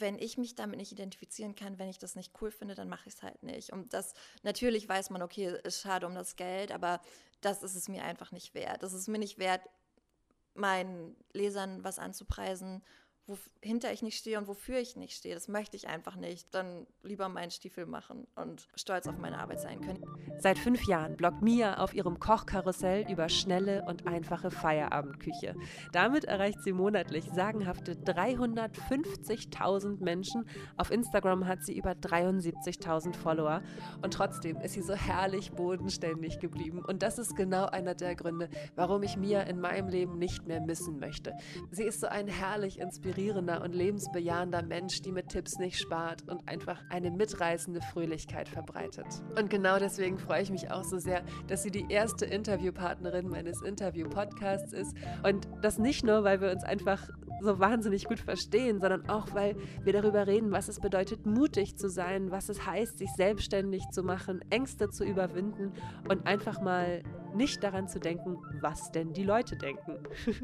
wenn ich mich damit nicht identifizieren kann, wenn ich das nicht cool finde, dann mache ich es halt nicht. Und das, natürlich weiß man, okay, ist schade um das Geld, aber das ist es mir einfach nicht wert. Das ist mir nicht wert, meinen Lesern was anzupreisen, wohinter ich nicht stehe und wofür ich nicht stehe. Das möchte ich einfach nicht. Dann lieber meinen Stiefel machen und stolz auf meine Arbeit sein können. Seit fünf Jahren bloggt Mia auf ihrem Kochkarussell über schnelle und einfache Feierabendküche. Damit erreicht sie monatlich sagenhafte 350.000 Menschen. Auf Instagram hat sie über 73.000 Follower. Und trotzdem ist sie so herrlich bodenständig geblieben. Und das ist genau einer der Gründe, warum ich Mia in meinem Leben nicht mehr missen möchte. Sie ist so ein herrlich inspirierender inspirierender und lebensbejahender Mensch, die mit Tipps nicht spart und einfach eine mitreißende Fröhlichkeit verbreitet. Und genau deswegen freue ich mich auch so sehr, dass sie die erste Interviewpartnerin meines Interview-Podcasts ist. Und das nicht nur, weil wir uns einfach so wahnsinnig gut verstehen, sondern auch, weil wir darüber reden, was es bedeutet, mutig zu sein, was es heißt, sich selbstständig zu machen, Ängste zu überwinden und einfach mal nicht daran zu denken, was denn die Leute denken.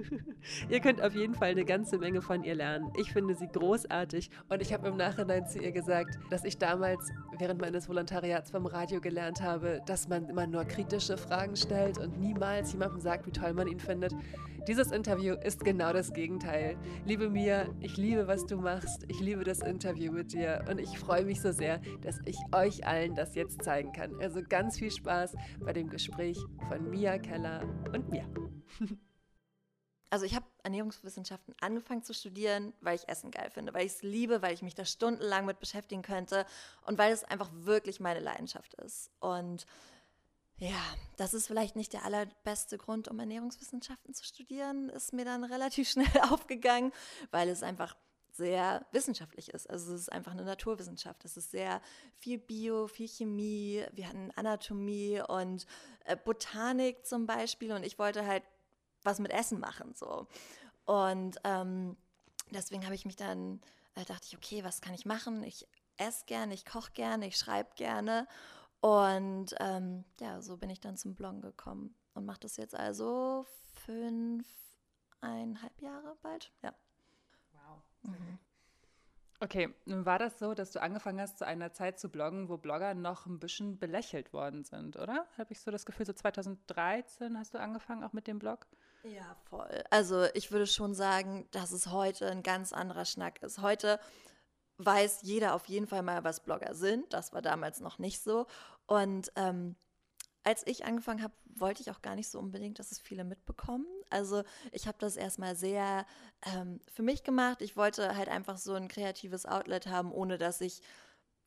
ihr könnt auf jeden Fall eine ganze Menge von ihr lernen. Ich finde sie großartig und ich habe im Nachhinein zu ihr gesagt, dass ich damals während meines Volontariats beim Radio gelernt habe, dass man immer nur kritische Fragen stellt und niemals jemandem sagt, wie toll man ihn findet. Dieses Interview ist genau das Gegenteil. Liebe Mia, ich liebe, was du machst. Ich liebe das Interview mit dir und ich freue mich so sehr, dass ich euch allen das jetzt zeigen kann. Also ganz viel Spaß bei dem Gespräch von Mia Keller und mir. Also ich habe Ernährungswissenschaften angefangen zu studieren, weil ich Essen geil finde, weil ich es liebe, weil ich mich da stundenlang mit beschäftigen könnte und weil es einfach wirklich meine Leidenschaft ist. Und ja, das ist vielleicht nicht der allerbeste Grund, um Ernährungswissenschaften zu studieren, ist mir dann relativ schnell aufgegangen, weil es einfach sehr wissenschaftlich ist. Also es ist einfach eine Naturwissenschaft. Es ist sehr viel Bio, viel Chemie, wir hatten Anatomie und äh, Botanik zum Beispiel und ich wollte halt was mit Essen machen so. Und ähm, deswegen habe ich mich dann, äh, dachte ich, okay, was kann ich machen? Ich esse gerne, ich koche gerne, ich schreibe gerne und ähm, ja, so bin ich dann zum Bloggen gekommen und mache das jetzt also fünfeinhalb Jahre bald. Ja. Wow. Mhm. Okay, nun war das so, dass du angefangen hast, zu einer Zeit zu bloggen, wo Blogger noch ein bisschen belächelt worden sind, oder? Habe ich so das Gefühl, so 2013 hast du angefangen auch mit dem Blog? Ja, voll. Also ich würde schon sagen, dass es heute ein ganz anderer Schnack ist. Heute weiß jeder auf jeden Fall mal, was Blogger sind. Das war damals noch nicht so. Und ähm, als ich angefangen habe, wollte ich auch gar nicht so unbedingt, dass es viele mitbekommen. Also ich habe das erstmal sehr ähm, für mich gemacht. Ich wollte halt einfach so ein kreatives Outlet haben, ohne dass ich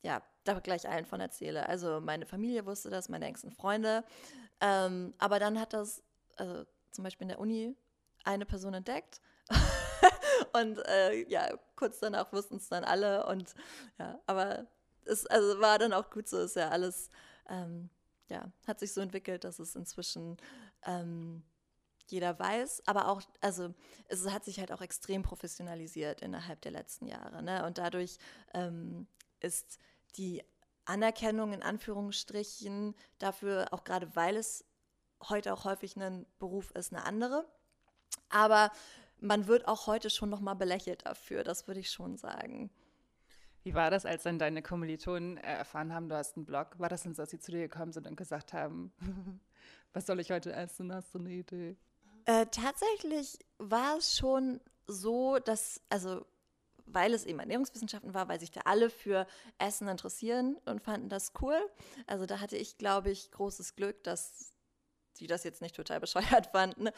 ja da gleich allen von erzähle. Also meine Familie wusste das, meine engsten Freunde. Ähm, aber dann hat das, also zum Beispiel in der Uni, eine Person entdeckt. und äh, ja, kurz danach wussten es dann alle und ja, aber es also war dann auch gut so, ist ja alles, ähm, ja, hat sich so entwickelt, dass es inzwischen ähm, jeder weiß, aber auch, also es hat sich halt auch extrem professionalisiert innerhalb der letzten Jahre, ne? Und dadurch ähm, ist die Anerkennung in Anführungsstrichen dafür, auch gerade weil es heute auch häufig ein Beruf ist, eine andere. Aber man wird auch heute schon noch mal belächelt dafür, das würde ich schon sagen. Wie war das, als dann deine Kommilitonen äh, erfahren haben, du hast einen Blog? War das dann so, dass sie zu dir gekommen sind und gesagt haben, was soll ich heute essen? Hast du eine Idee? Äh, tatsächlich war es schon so, dass, also weil es eben Ernährungswissenschaften war, weil sich da alle für Essen interessieren und fanden das cool. Also da hatte ich, glaube ich, großes Glück, dass die das jetzt nicht total bescheuert fanden.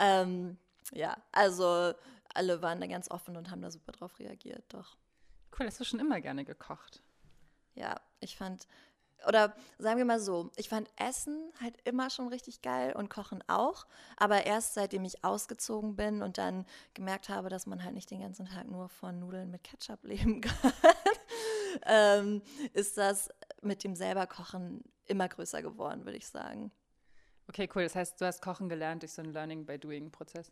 Ähm, ja, also alle waren da ganz offen und haben da super drauf reagiert, doch. Cool, hast du schon immer gerne gekocht? Ja, ich fand, oder sagen wir mal so, ich fand Essen halt immer schon richtig geil und Kochen auch, aber erst seitdem ich ausgezogen bin und dann gemerkt habe, dass man halt nicht den ganzen Tag nur von Nudeln mit Ketchup leben kann, ähm, ist das mit dem selber Kochen immer größer geworden, würde ich sagen. Okay, cool. Das heißt, du hast Kochen gelernt durch so einen Learning by Doing Prozess.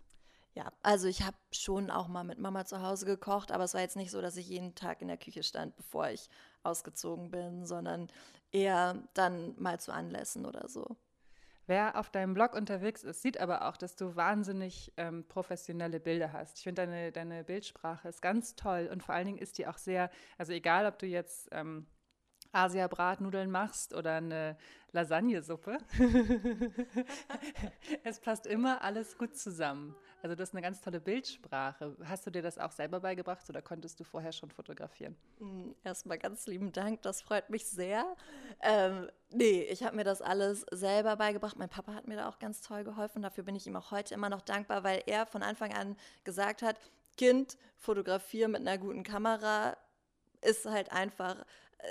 Ja, also ich habe schon auch mal mit Mama zu Hause gekocht, aber es war jetzt nicht so, dass ich jeden Tag in der Küche stand, bevor ich ausgezogen bin, sondern eher dann mal zu Anlässen oder so. Wer auf deinem Blog unterwegs ist, sieht aber auch, dass du wahnsinnig ähm, professionelle Bilder hast. Ich finde, deine, deine Bildsprache ist ganz toll und vor allen Dingen ist die auch sehr, also egal, ob du jetzt ähm, Asia-Bratnudeln machst oder eine Lasagnesuppe, es passt immer alles gut zusammen. Also du hast eine ganz tolle Bildsprache. Hast du dir das auch selber beigebracht oder konntest du vorher schon fotografieren? Hm, erstmal ganz lieben Dank, das freut mich sehr. Ähm, nee, ich habe mir das alles selber beigebracht. Mein Papa hat mir da auch ganz toll geholfen. Dafür bin ich ihm auch heute immer noch dankbar, weil er von Anfang an gesagt hat, Kind, fotografieren mit einer guten Kamera ist halt einfach,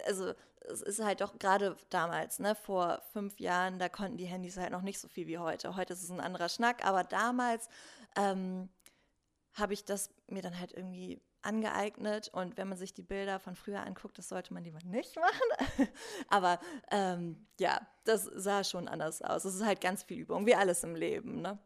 also es ist halt doch gerade damals, ne, vor fünf Jahren, da konnten die Handys halt noch nicht so viel wie heute. Heute ist es ein anderer Schnack, aber damals ähm, habe ich das mir dann halt irgendwie angeeignet und wenn man sich die Bilder von früher anguckt, das sollte man lieber nicht machen. Aber ähm, ja, das sah schon anders aus. Es ist halt ganz viel Übung, wie alles im Leben, ne?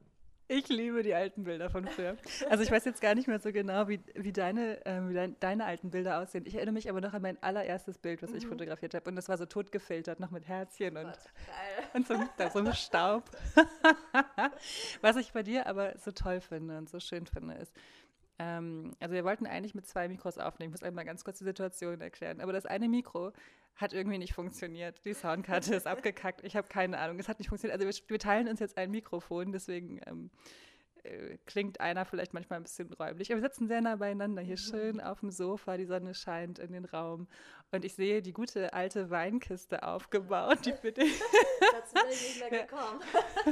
Ich liebe die alten Bilder von früher. Also ich weiß jetzt gar nicht mehr so genau, wie, wie, deine, äh, wie dein, deine alten Bilder aussehen. Ich erinnere mich aber noch an mein allererstes Bild, was mhm. ich fotografiert habe. Und das war so tot gefiltert, noch mit Herzchen und, und so, so einem Staub. was ich bei dir aber so toll finde und so schön finde, ist, ähm, also wir wollten eigentlich mit zwei Mikros aufnehmen. Ich muss einmal ganz kurz die Situation erklären. Aber das eine Mikro hat irgendwie nicht funktioniert. Die Soundkarte ist abgekackt. Ich habe keine Ahnung. Es hat nicht funktioniert. Also wir, wir teilen uns jetzt ein Mikrofon, deswegen ähm, äh, klingt einer vielleicht manchmal ein bisschen räumlich. Aber wir sitzen sehr nah beieinander, hier mhm. schön auf dem Sofa, die Sonne scheint in den Raum und ich sehe die gute alte Weinkiste aufgebaut, die für dich. Dazu bin ich nicht mehr gekommen.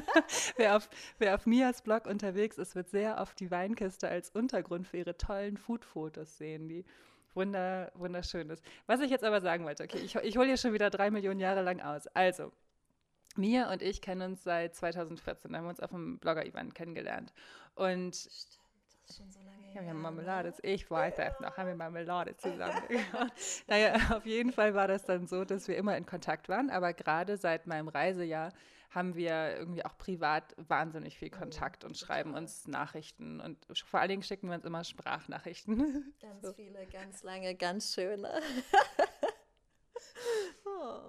wer, auf, wer auf Mias Blog unterwegs ist, wird sehr oft die Weinkiste als Untergrund für ihre tollen Food-Fotos sehen, die wunder, wunderschön ist. Was ich jetzt aber sagen wollte, okay, ich, ich hole hier schon wieder drei Millionen Jahre lang aus. Also, Mia und ich kennen uns seit 2014, da haben wir uns auf einem Blogger-Event kennengelernt. Und Stimmt, das ist schon so lange her. Ja, wir haben Marmelade, ich weiß das noch, haben wir Marmelade zusammen Naja, auf jeden Fall war das dann so, dass wir immer in Kontakt waren, aber gerade seit meinem Reisejahr haben wir irgendwie auch privat wahnsinnig viel Kontakt und schreiben uns Nachrichten und vor allen Dingen schicken wir uns immer Sprachnachrichten. Ganz so. viele, ganz lange, ganz schöne.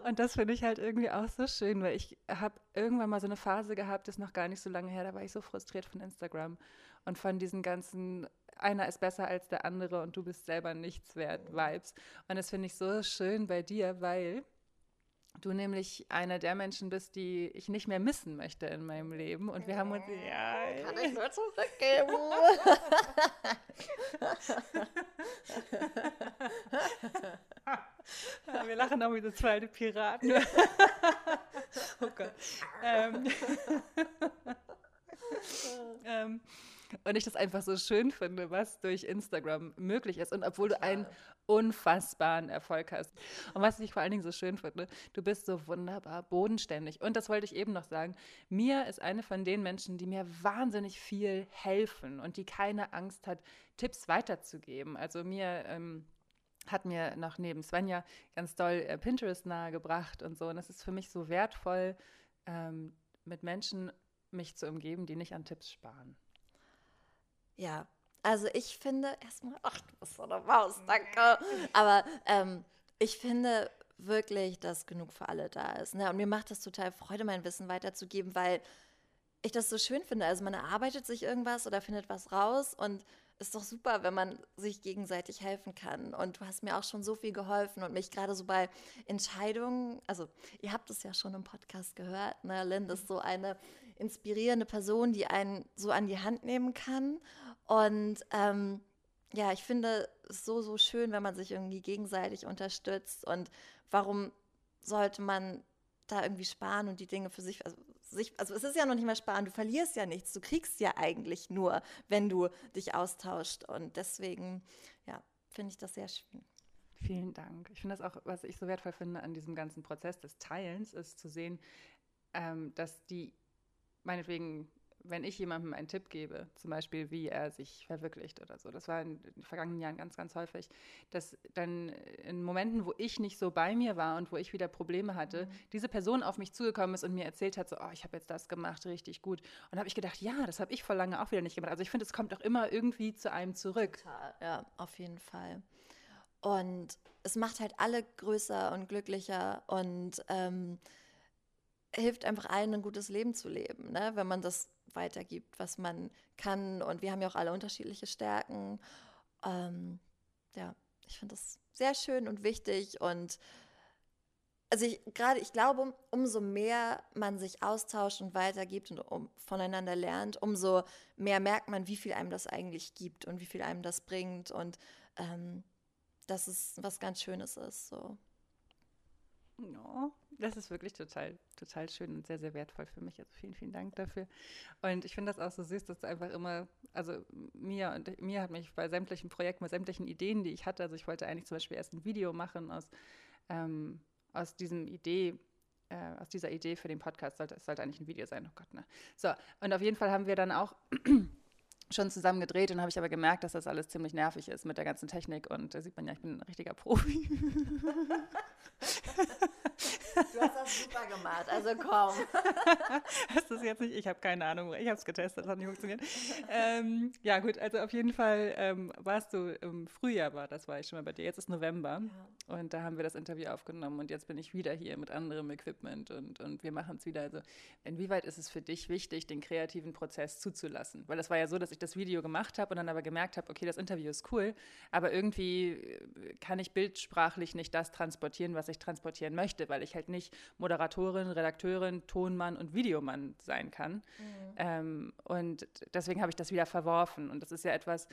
Und das finde ich halt irgendwie auch so schön, weil ich habe irgendwann mal so eine Phase gehabt, das ist noch gar nicht so lange her, da war ich so frustriert von Instagram und von diesen ganzen einer ist besser als der andere und du bist selber nichts wert Vibes. Und das finde ich so schön bei dir, weil du nämlich einer der Menschen bist, die ich nicht mehr missen möchte in meinem Leben. Und wir haben uns. Ja, Kann ich nur zurückgeben. ja, wir lachen auch wie so zweite Piraten. oh Gott. Ähm, ähm, und ich das einfach so schön finde, was durch Instagram möglich ist. Und obwohl du einen unfassbaren Erfolg hast. Und was ich vor allen Dingen so schön finde, du bist so wunderbar bodenständig. Und das wollte ich eben noch sagen. Mia ist eine von den Menschen, die mir wahnsinnig viel helfen und die keine Angst hat, Tipps weiterzugeben. Also mir. Ähm, hat mir noch neben Svenja ganz doll äh, Pinterest nahegebracht und so. Und es ist für mich so wertvoll, ähm, mit Menschen mich zu umgeben, die nicht an Tipps sparen. Ja, also ich finde erstmal, ach, du bist so eine Maus, danke. Aber ähm, ich finde wirklich, dass genug für alle da ist. Ne? Und mir macht das total Freude, mein Wissen weiterzugeben, weil ich das so schön finde. Also man erarbeitet sich irgendwas oder findet was raus und ist doch super, wenn man sich gegenseitig helfen kann. Und du hast mir auch schon so viel geholfen und mich gerade so bei Entscheidungen, also ihr habt es ja schon im Podcast gehört, ne? Lind ist so eine inspirierende Person, die einen so an die Hand nehmen kann. Und ähm, ja, ich finde es so, so schön, wenn man sich irgendwie gegenseitig unterstützt. Und warum sollte man da irgendwie sparen und die Dinge für sich, also, sich, also es ist ja noch nicht mal sparen, du verlierst ja nichts, du kriegst ja eigentlich nur, wenn du dich austauscht. Und deswegen, ja, finde ich das sehr schön. Vielen Dank. Ich finde das auch, was ich so wertvoll finde an diesem ganzen Prozess des Teilens, ist zu sehen, ähm, dass die meinetwegen, wenn ich jemandem einen Tipp gebe, zum Beispiel, wie er sich verwirklicht oder so, das war in den vergangenen Jahren ganz, ganz häufig, dass dann in Momenten, wo ich nicht so bei mir war und wo ich wieder Probleme hatte, mhm. diese Person auf mich zugekommen ist und mir erzählt hat, so, oh, ich habe jetzt das gemacht, richtig gut. Und habe ich gedacht, ja, das habe ich vor lange auch wieder nicht gemacht. Also ich finde, es kommt auch immer irgendwie zu einem zurück. Total, ja, auf jeden Fall. Und es macht halt alle größer und glücklicher und ähm, hilft einfach allen, ein gutes Leben zu leben, ne? wenn man das weitergibt, was man kann. Und wir haben ja auch alle unterschiedliche Stärken. Ähm, ja, ich finde das sehr schön und wichtig und also ich gerade, ich glaube, umso mehr man sich austauscht und weitergibt und um, voneinander lernt, umso mehr merkt man, wie viel einem das eigentlich gibt und wie viel einem das bringt und ähm, dass es was ganz Schönes ist. So. Ja, das ist wirklich total, total schön und sehr, sehr wertvoll für mich. Also vielen, vielen Dank dafür. Und ich finde das auch so süß, dass du einfach immer, also mir und mir hat mich bei sämtlichen Projekten, bei sämtlichen Ideen, die ich hatte, also ich wollte eigentlich zum Beispiel erst ein Video machen aus, ähm, aus diesem Idee, äh, aus dieser Idee für den Podcast, sollte, es sollte eigentlich ein Video sein, oh Gott, ne. So, und auf jeden Fall haben wir dann auch schon zusammen gedreht und habe ich aber gemerkt, dass das alles ziemlich nervig ist mit der ganzen Technik und da sieht man ja, ich bin ein richtiger Profi. Du hast das super gemacht, also komm. Hast du es jetzt nicht? Ich habe keine Ahnung. Ich habe es getestet, das hat nicht funktioniert. ähm, ja, gut, also auf jeden Fall ähm, warst du im Frühjahr, war das war ich schon mal bei dir. Jetzt ist November ja. und da haben wir das Interview aufgenommen und jetzt bin ich wieder hier mit anderem Equipment und, und wir machen es wieder. Also, inwieweit ist es für dich wichtig, den kreativen Prozess zuzulassen? Weil es war ja so, dass ich das Video gemacht habe und dann aber gemerkt habe, okay, das Interview ist cool, aber irgendwie kann ich bildsprachlich nicht das transportieren, was ich transportieren möchte, weil ich halt nicht Moderatorin, Redakteurin, Tonmann und Videomann sein kann. Mhm. Ähm, und deswegen habe ich das wieder verworfen. Und das ist ja etwas,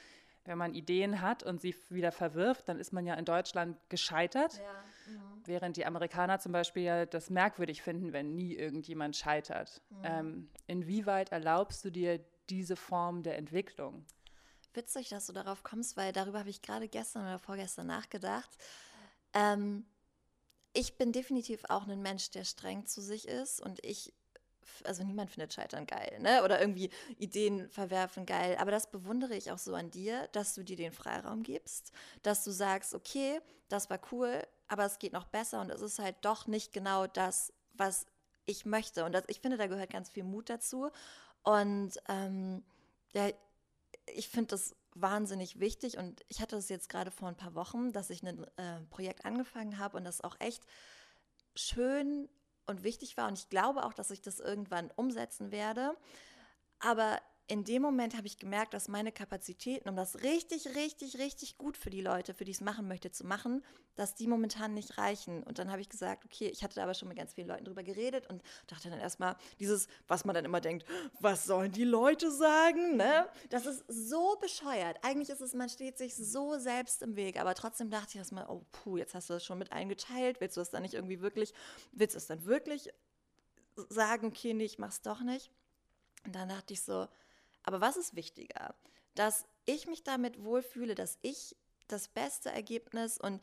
wenn man Ideen hat und sie wieder verwirft, dann ist man ja in Deutschland gescheitert. Ja. Mhm. Während die Amerikaner zum Beispiel ja das merkwürdig finden, wenn nie irgendjemand scheitert. Mhm. Ähm, inwieweit erlaubst du dir diese Form der Entwicklung? Witzig, dass du darauf kommst, weil darüber habe ich gerade gestern oder vorgestern nachgedacht. Ähm, ich bin definitiv auch ein Mensch, der streng zu sich ist und ich, also niemand findet Scheitern geil, ne? Oder irgendwie Ideen verwerfen geil. Aber das bewundere ich auch so an dir, dass du dir den Freiraum gibst, dass du sagst, okay, das war cool, aber es geht noch besser und es ist halt doch nicht genau das, was ich möchte. Und das, ich finde, da gehört ganz viel Mut dazu. Und ähm, ja, ich finde das wahnsinnig wichtig und ich hatte es jetzt gerade vor ein paar Wochen, dass ich ein äh, Projekt angefangen habe und das auch echt schön und wichtig war und ich glaube auch, dass ich das irgendwann umsetzen werde. Aber in dem Moment habe ich gemerkt, dass meine Kapazitäten, um das richtig, richtig, richtig gut für die Leute, für die ich es machen möchte, zu machen, dass die momentan nicht reichen. Und dann habe ich gesagt, okay, ich hatte da aber schon mit ganz vielen Leuten drüber geredet und dachte dann erstmal, dieses, was man dann immer denkt, was sollen die Leute sagen, ne? Das ist so bescheuert. Eigentlich ist es, man steht sich so selbst im Weg, aber trotzdem dachte ich erstmal, oh puh, jetzt hast du das schon mit eingeteilt, willst du das dann nicht irgendwie wirklich, willst du es dann wirklich sagen, okay, nee, ich mach's doch nicht? Und dann dachte ich so, aber was ist wichtiger? Dass ich mich damit wohlfühle, dass ich das beste Ergebnis und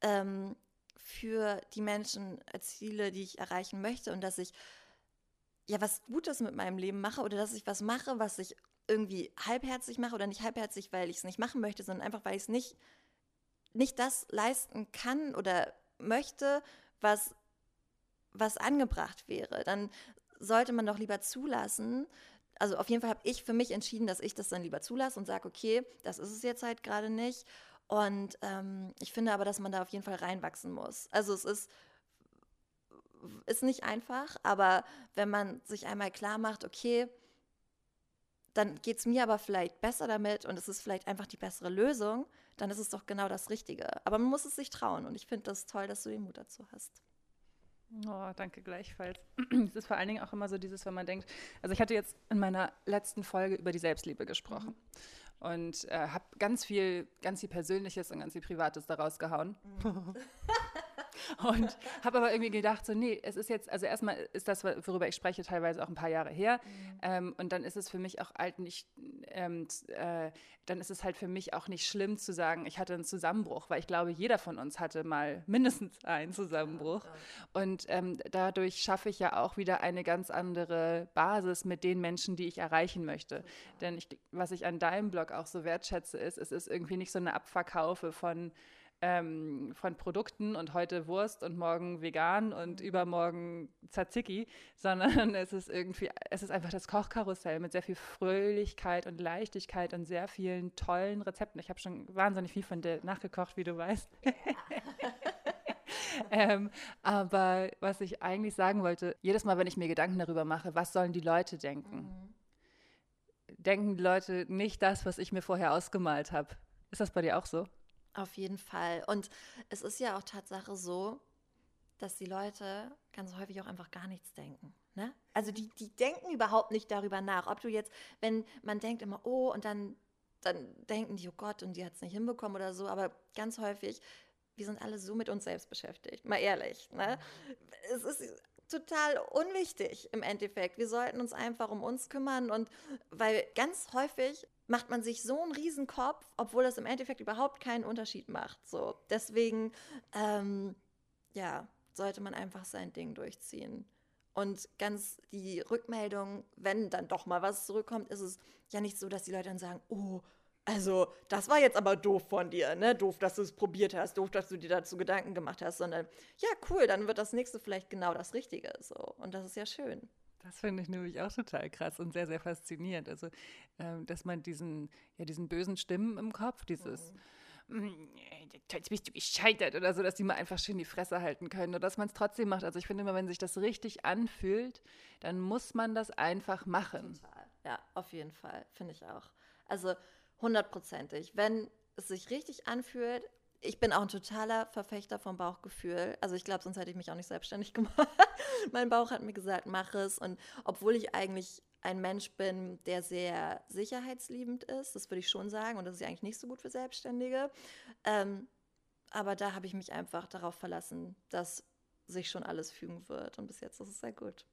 ähm, für die Menschen erziele, die ich erreichen möchte und dass ich ja was Gutes mit meinem Leben mache oder dass ich was mache, was ich irgendwie halbherzig mache oder nicht halbherzig, weil ich es nicht machen möchte, sondern einfach, weil ich es nicht, nicht das leisten kann oder möchte, was, was angebracht wäre. Dann sollte man doch lieber zulassen, also auf jeden Fall habe ich für mich entschieden, dass ich das dann lieber zulasse und sage, okay, das ist es jetzt halt gerade nicht. Und ähm, ich finde aber, dass man da auf jeden Fall reinwachsen muss. Also es ist, ist nicht einfach, aber wenn man sich einmal klar macht, okay, dann geht es mir aber vielleicht besser damit und es ist vielleicht einfach die bessere Lösung, dann ist es doch genau das Richtige. Aber man muss es sich trauen und ich finde das toll, dass du den Mut dazu hast. Oh, danke gleichfalls. Es ist vor allen Dingen auch immer so dieses, wenn man denkt, also ich hatte jetzt in meiner letzten Folge über die Selbstliebe gesprochen mhm. und äh, habe ganz viel, ganz viel Persönliches und ganz viel Privates daraus gehauen. Mhm. Und habe aber irgendwie gedacht, so, nee, es ist jetzt, also erstmal ist das, worüber ich spreche, teilweise auch ein paar Jahre her. Mhm. Ähm, und dann ist es für mich auch halt nicht, ähm, äh, dann ist es halt für mich auch nicht schlimm zu sagen, ich hatte einen Zusammenbruch, weil ich glaube, jeder von uns hatte mal mindestens einen Zusammenbruch. Ja. Und ähm, dadurch schaffe ich ja auch wieder eine ganz andere Basis mit den Menschen, die ich erreichen möchte. Ja. Denn ich, was ich an deinem Blog auch so wertschätze, ist, es ist irgendwie nicht so eine Abverkaufe von ähm, von Produkten und heute Wurst und morgen vegan und übermorgen Tzatziki, sondern es ist irgendwie, es ist einfach das Kochkarussell mit sehr viel Fröhlichkeit und Leichtigkeit und sehr vielen tollen Rezepten. Ich habe schon wahnsinnig viel von dir nachgekocht, wie du weißt. ähm, aber was ich eigentlich sagen wollte, jedes Mal, wenn ich mir Gedanken darüber mache, was sollen die Leute denken, mhm. denken die Leute nicht das, was ich mir vorher ausgemalt habe. Ist das bei dir auch so? Auf jeden Fall. Und es ist ja auch Tatsache so, dass die Leute ganz häufig auch einfach gar nichts denken. Ne? Also die, die denken überhaupt nicht darüber nach, ob du jetzt, wenn man denkt immer, oh, und dann, dann denken die, oh Gott, und die hat es nicht hinbekommen oder so, aber ganz häufig, wir sind alle so mit uns selbst beschäftigt, mal ehrlich. Ne? Es ist total unwichtig im Endeffekt. Wir sollten uns einfach um uns kümmern und weil ganz häufig macht man sich so einen Riesenkopf, obwohl das im Endeffekt überhaupt keinen Unterschied macht. So, deswegen, ähm, ja, sollte man einfach sein Ding durchziehen. Und ganz die Rückmeldung, wenn dann doch mal was zurückkommt, ist es ja nicht so, dass die Leute dann sagen, oh, also das war jetzt aber doof von dir, ne? Doof, dass du es probiert hast, doof, dass du dir dazu Gedanken gemacht hast, sondern ja, cool, dann wird das nächste vielleicht genau das Richtige. So. Und das ist ja schön. Das finde ich nämlich auch total krass und sehr, sehr faszinierend. Also, ähm, dass man diesen, ja, diesen bösen Stimmen im Kopf, dieses mhm jetzt bist du gescheitert oder so, dass die mal einfach schön die Fresse halten können oder dass man es trotzdem macht. Also ich finde immer, wenn sich das richtig anfühlt, dann muss man das einfach machen. Total. Ja, auf jeden Fall, finde ich auch. Also hundertprozentig. Wenn es sich richtig anfühlt, ich bin auch ein totaler Verfechter vom Bauchgefühl. Also ich glaube, sonst hätte ich mich auch nicht selbstständig gemacht. mein Bauch hat mir gesagt, mach es. Und obwohl ich eigentlich ein Mensch bin, der sehr sicherheitsliebend ist, das würde ich schon sagen, und das ist ja eigentlich nicht so gut für Selbstständige. Ähm, aber da habe ich mich einfach darauf verlassen, dass sich schon alles fügen wird. Und bis jetzt ist es sehr gut.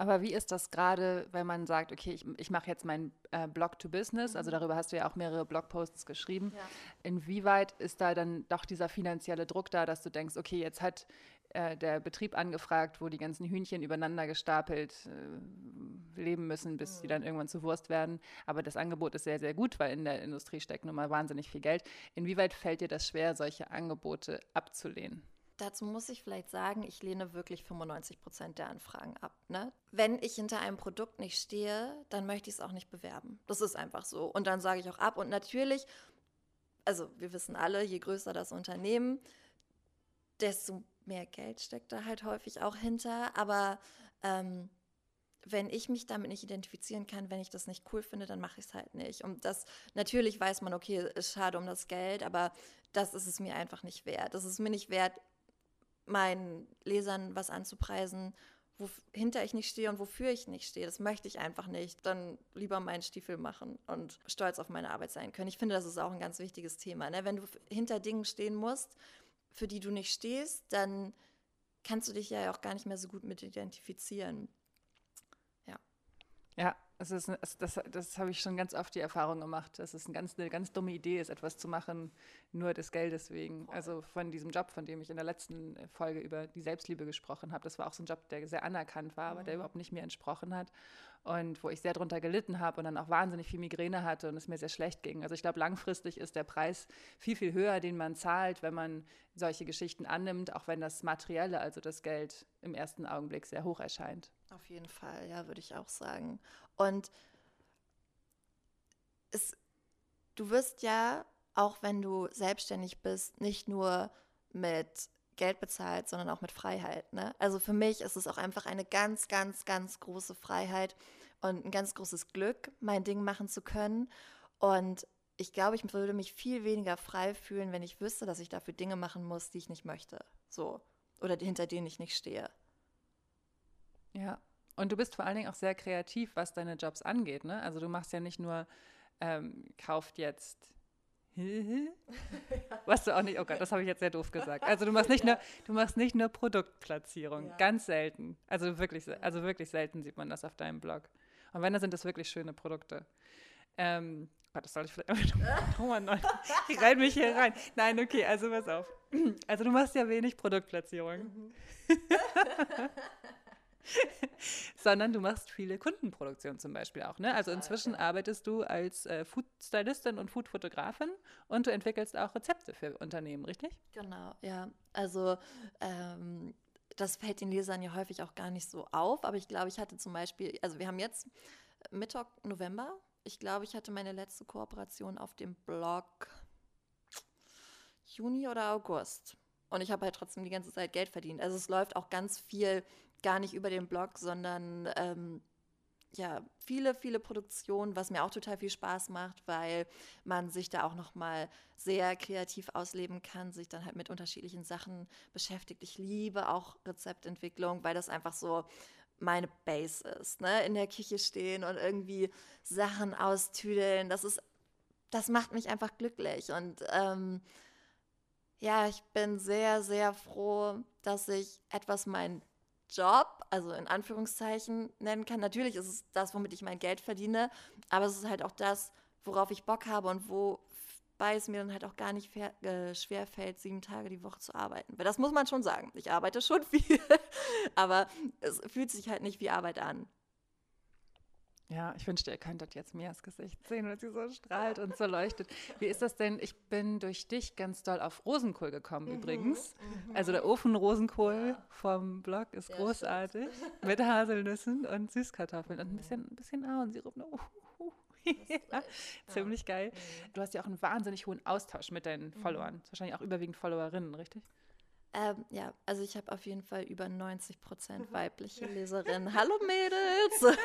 Aber wie ist das gerade, wenn man sagt, okay, ich, ich mache jetzt meinen äh, Blog to Business, also mhm. darüber hast du ja auch mehrere Blogposts geschrieben. Ja. Inwieweit ist da dann doch dieser finanzielle Druck da, dass du denkst, okay, jetzt hat äh, der Betrieb angefragt, wo die ganzen Hühnchen übereinander gestapelt äh, leben müssen, bis mhm. sie dann irgendwann zu Wurst werden. Aber das Angebot ist sehr, sehr gut, weil in der Industrie steckt nun mal wahnsinnig viel Geld. Inwieweit fällt dir das schwer, solche Angebote abzulehnen? Dazu muss ich vielleicht sagen, ich lehne wirklich 95 Prozent der Anfragen ab. Ne? Wenn ich hinter einem Produkt nicht stehe, dann möchte ich es auch nicht bewerben. Das ist einfach so. Und dann sage ich auch ab. Und natürlich, also wir wissen alle, je größer das Unternehmen, desto mehr Geld steckt da halt häufig auch hinter. Aber ähm, wenn ich mich damit nicht identifizieren kann, wenn ich das nicht cool finde, dann mache ich es halt nicht. Und das, natürlich weiß man, okay, ist schade um das Geld, aber das ist es mir einfach nicht wert. Das ist mir nicht wert, meinen Lesern was anzupreisen, wohinter ich nicht stehe und wofür ich nicht stehe. Das möchte ich einfach nicht. Dann lieber meinen Stiefel machen und stolz auf meine Arbeit sein können. Ich finde, das ist auch ein ganz wichtiges Thema. Ne? Wenn du hinter Dingen stehen musst, für die du nicht stehst, dann kannst du dich ja auch gar nicht mehr so gut mit identifizieren. Ja. Ja, es ist, es, das, das habe ich schon ganz oft die Erfahrung gemacht, dass es eine ganz, eine ganz dumme Idee ist, etwas zu machen, nur des Geldes wegen. Also von diesem Job, von dem ich in der letzten Folge über die Selbstliebe gesprochen habe, das war auch so ein Job, der sehr anerkannt war, aber der mhm. überhaupt nicht mir entsprochen hat und wo ich sehr drunter gelitten habe und dann auch wahnsinnig viel Migräne hatte und es mir sehr schlecht ging. Also ich glaube, langfristig ist der Preis viel, viel höher, den man zahlt, wenn man solche Geschichten annimmt, auch wenn das Materielle, also das Geld, im ersten Augenblick sehr hoch erscheint. Auf jeden Fall, ja, würde ich auch sagen. Und es, du wirst ja, auch wenn du selbstständig bist, nicht nur mit Geld bezahlt, sondern auch mit Freiheit. Ne? Also für mich ist es auch einfach eine ganz, ganz, ganz große Freiheit und ein ganz großes Glück, mein Ding machen zu können. Und ich glaube, ich würde mich viel weniger frei fühlen, wenn ich wüsste, dass ich dafür Dinge machen muss, die ich nicht möchte. So. Oder hinter denen ich nicht stehe. Ja, und du bist vor allen Dingen auch sehr kreativ, was deine Jobs angeht. Ne? Also du machst ja nicht nur, ähm, kauft jetzt was du auch nicht, oh Gott, das habe ich jetzt sehr doof gesagt. Also du machst nicht nur, du machst nicht nur Produktplatzierung, ja. ganz selten. Also wirklich, also wirklich selten sieht man das auf deinem Blog. Und wenn, dann sind das wirklich schöne Produkte. Ähm, Gott, das soll ich vielleicht nochmal neu. Ich reite mich hier rein. Nein, okay, also pass auf. Also du machst ja wenig Produktplatzierung. Mhm. sondern du machst viele Kundenproduktionen zum Beispiel auch. Ne? Also inzwischen arbeitest du als äh, Food-Stylistin und Food-Fotografin und du entwickelst auch Rezepte für Unternehmen, richtig? Genau, ja. Also ähm, das fällt den Lesern ja häufig auch gar nicht so auf, aber ich glaube, ich hatte zum Beispiel, also wir haben jetzt Mittag November. Ich glaube, ich hatte meine letzte Kooperation auf dem Blog Juni oder August. und ich habe halt trotzdem die ganze Zeit Geld verdient. Also es läuft auch ganz viel gar nicht über den Blog, sondern ähm, ja, viele, viele Produktionen, was mir auch total viel Spaß macht, weil man sich da auch nochmal sehr kreativ ausleben kann, sich dann halt mit unterschiedlichen Sachen beschäftigt. Ich liebe auch Rezeptentwicklung, weil das einfach so meine Base ist, ne? In der Küche stehen und irgendwie Sachen austüdeln, das ist, das macht mich einfach glücklich und ähm, ja, ich bin sehr, sehr froh, dass ich etwas mein Job, also in Anführungszeichen, nennen kann. Natürlich ist es das, womit ich mein Geld verdiene, aber es ist halt auch das, worauf ich Bock habe und wobei es mir dann halt auch gar nicht äh, schwer fällt, sieben Tage die Woche zu arbeiten. Weil das muss man schon sagen. Ich arbeite schon viel, aber es fühlt sich halt nicht wie Arbeit an. Ja, ich wünschte, ihr könntet jetzt Mias Gesicht sehen, wenn sie so strahlt und so leuchtet. Wie ist das denn? Ich bin durch dich ganz doll auf Rosenkohl gekommen mhm, übrigens. Mhm. Also der Ofenrosenkohl ja. vom Blog ist ja, großartig. Stimmt. Mit Haselnüssen und Süßkartoffeln und ein bisschen, ein bisschen Ahornsirup. Uh, uh, uh. ja, ziemlich geil. Mhm. Du hast ja auch einen wahnsinnig hohen Austausch mit deinen mhm. Followern. Wahrscheinlich auch überwiegend Followerinnen, richtig? Ähm, ja, also ich habe auf jeden Fall über 90 Prozent weibliche Leserinnen. Hallo Mädels!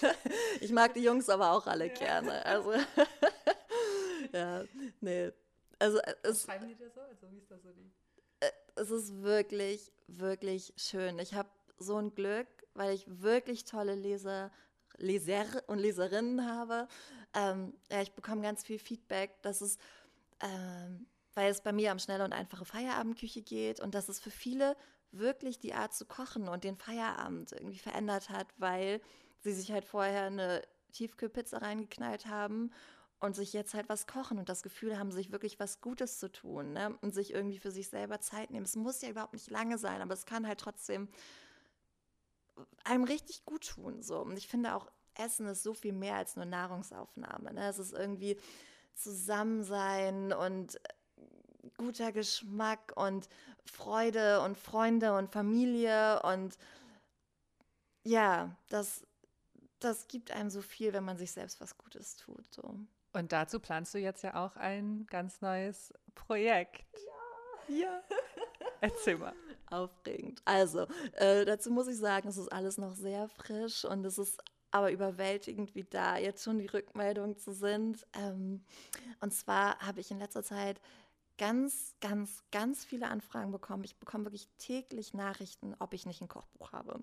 ich mag die Jungs aber auch alle ja. gerne. Also ja, nee. Also äh, es, schreiben die dir so? Also wie ist das so die? Äh, es ist wirklich, wirklich schön. Ich habe so ein Glück, weil ich wirklich tolle Leser, Leser und Leserinnen habe. Ähm, ja, ich bekomme ganz viel Feedback. Das ist ähm, weil es bei mir um schnelle und einfache Feierabendküche geht und dass es für viele wirklich die Art zu kochen und den Feierabend irgendwie verändert hat, weil sie sich halt vorher eine Tiefkühlpizza reingeknallt haben und sich jetzt halt was kochen und das Gefühl haben, sich wirklich was Gutes zu tun ne? und sich irgendwie für sich selber Zeit nehmen. Es muss ja überhaupt nicht lange sein, aber es kann halt trotzdem einem richtig gut tun. So. Und ich finde auch, Essen ist so viel mehr als nur Nahrungsaufnahme. Ne? Es ist irgendwie Zusammensein und guter Geschmack und Freude und Freunde und Familie und ja, das, das gibt einem so viel, wenn man sich selbst was Gutes tut. So. Und dazu planst du jetzt ja auch ein ganz neues Projekt. Ja. Ja. Erzähl mal. Aufregend. Also, äh, dazu muss ich sagen, es ist alles noch sehr frisch und es ist aber überwältigend, wie da jetzt schon die Rückmeldungen zu sind. Ähm, und zwar habe ich in letzter Zeit ganz, ganz, ganz viele Anfragen bekommen. Ich bekomme wirklich täglich Nachrichten, ob ich nicht ein Kochbuch habe.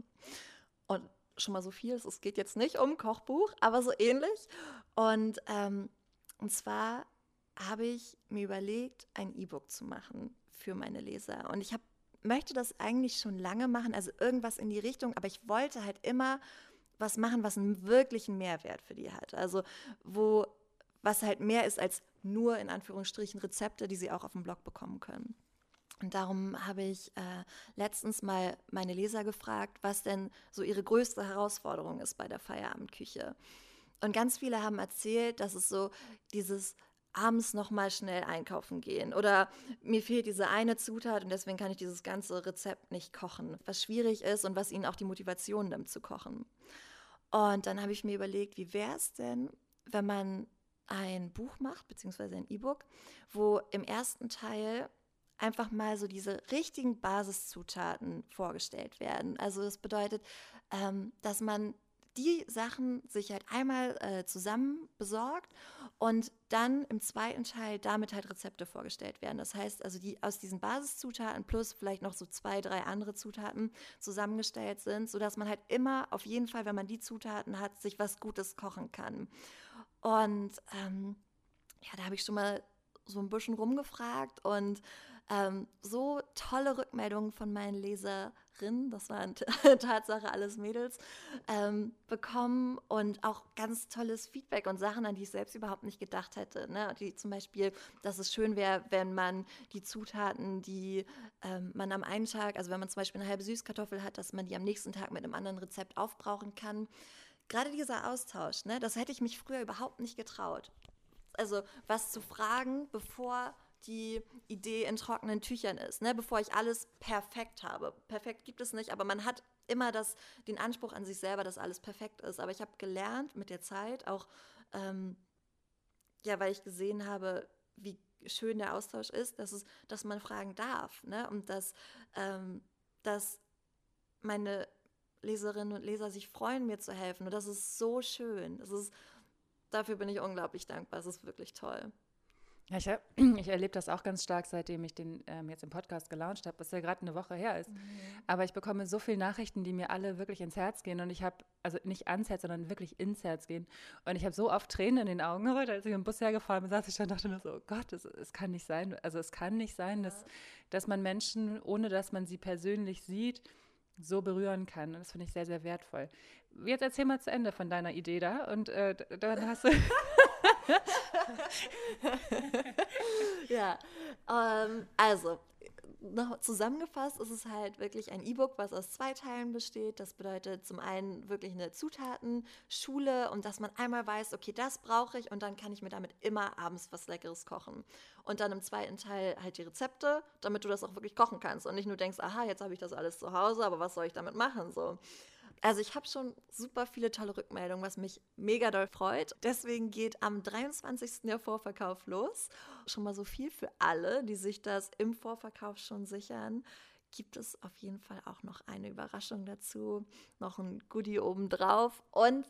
Und schon mal so viel, es geht jetzt nicht um Kochbuch, aber so ähnlich. Und, ähm, und zwar habe ich mir überlegt, ein E-Book zu machen für meine Leser. Und ich hab, möchte das eigentlich schon lange machen, also irgendwas in die Richtung, aber ich wollte halt immer was machen, was einen wirklichen Mehrwert für die hat. Also wo was halt mehr ist als nur in Anführungsstrichen Rezepte, die sie auch auf dem Blog bekommen können. Und darum habe ich äh, letztens mal meine Leser gefragt, was denn so ihre größte Herausforderung ist bei der Feierabendküche. Und ganz viele haben erzählt, dass es so dieses abends noch mal schnell einkaufen gehen oder mir fehlt diese eine Zutat und deswegen kann ich dieses ganze Rezept nicht kochen, was schwierig ist und was ihnen auch die Motivation nimmt zu kochen. Und dann habe ich mir überlegt, wie wäre es denn, wenn man ein Buch macht, beziehungsweise ein E-Book, wo im ersten Teil einfach mal so diese richtigen Basiszutaten vorgestellt werden. Also das bedeutet, ähm, dass man die Sachen sich halt einmal äh, zusammen besorgt und dann im zweiten Teil damit halt Rezepte vorgestellt werden. Das heißt also, die aus diesen Basiszutaten plus vielleicht noch so zwei, drei andere Zutaten zusammengestellt sind, sodass man halt immer auf jeden Fall, wenn man die Zutaten hat, sich was Gutes kochen kann. Und ähm, ja, da habe ich schon mal so ein bisschen rumgefragt und ähm, so tolle Rückmeldungen von meinen Leserinnen, das waren Tatsache alles Mädels, ähm, bekommen und auch ganz tolles Feedback und Sachen, an die ich selbst überhaupt nicht gedacht hätte. Ne? Die zum Beispiel, dass es schön wäre, wenn man die Zutaten, die ähm, man am einen Tag, also wenn man zum Beispiel eine halbe Süßkartoffel hat, dass man die am nächsten Tag mit einem anderen Rezept aufbrauchen kann gerade dieser Austausch, ne, das hätte ich mich früher überhaupt nicht getraut. Also was zu fragen, bevor die Idee in trockenen Tüchern ist, ne, bevor ich alles perfekt habe. Perfekt gibt es nicht, aber man hat immer das, den Anspruch an sich selber, dass alles perfekt ist. Aber ich habe gelernt mit der Zeit, auch ähm, ja, weil ich gesehen habe, wie schön der Austausch ist, dass, es, dass man fragen darf. Ne? Und dass, ähm, dass meine Leserinnen und Leser sich freuen, mir zu helfen. Und das ist so schön. Das ist, dafür bin ich unglaublich dankbar. Es ist wirklich toll. Ja, ich, ich erlebe das auch ganz stark, seitdem ich den ähm, jetzt im Podcast gelauncht habe, was ja gerade eine Woche her ist. Mhm. Aber ich bekomme so viele Nachrichten, die mir alle wirklich ins Herz gehen. Und ich habe, also nicht ans Herz, sondern wirklich ins Herz gehen. Und ich habe so oft Tränen in den Augen heute, als ich im Bus hergefahren bin, saß ich dann dachte nur so, oh Gott, es, es kann nicht sein. Also es kann nicht sein, dass, dass man Menschen, ohne dass man sie persönlich sieht, so berühren kann. Und das finde ich sehr, sehr wertvoll. Jetzt erzähl mal zu Ende von deiner Idee da und äh, dann hast du. ja, ähm, also noch zusammengefasst ist es halt wirklich ein E-Book, was aus zwei Teilen besteht. Das bedeutet zum einen wirklich eine Zutatenschule und dass man einmal weiß, okay, das brauche ich und dann kann ich mir damit immer abends was Leckeres kochen. Und dann im zweiten Teil halt die Rezepte, damit du das auch wirklich kochen kannst und nicht nur denkst, aha, jetzt habe ich das alles zu Hause, aber was soll ich damit machen so. Also ich habe schon super viele tolle Rückmeldungen, was mich mega doll freut. Deswegen geht am 23. der Vorverkauf los. Schon mal so viel für alle, die sich das im Vorverkauf schon sichern. Gibt es auf jeden Fall auch noch eine Überraschung dazu, noch ein Goodie obendrauf. Und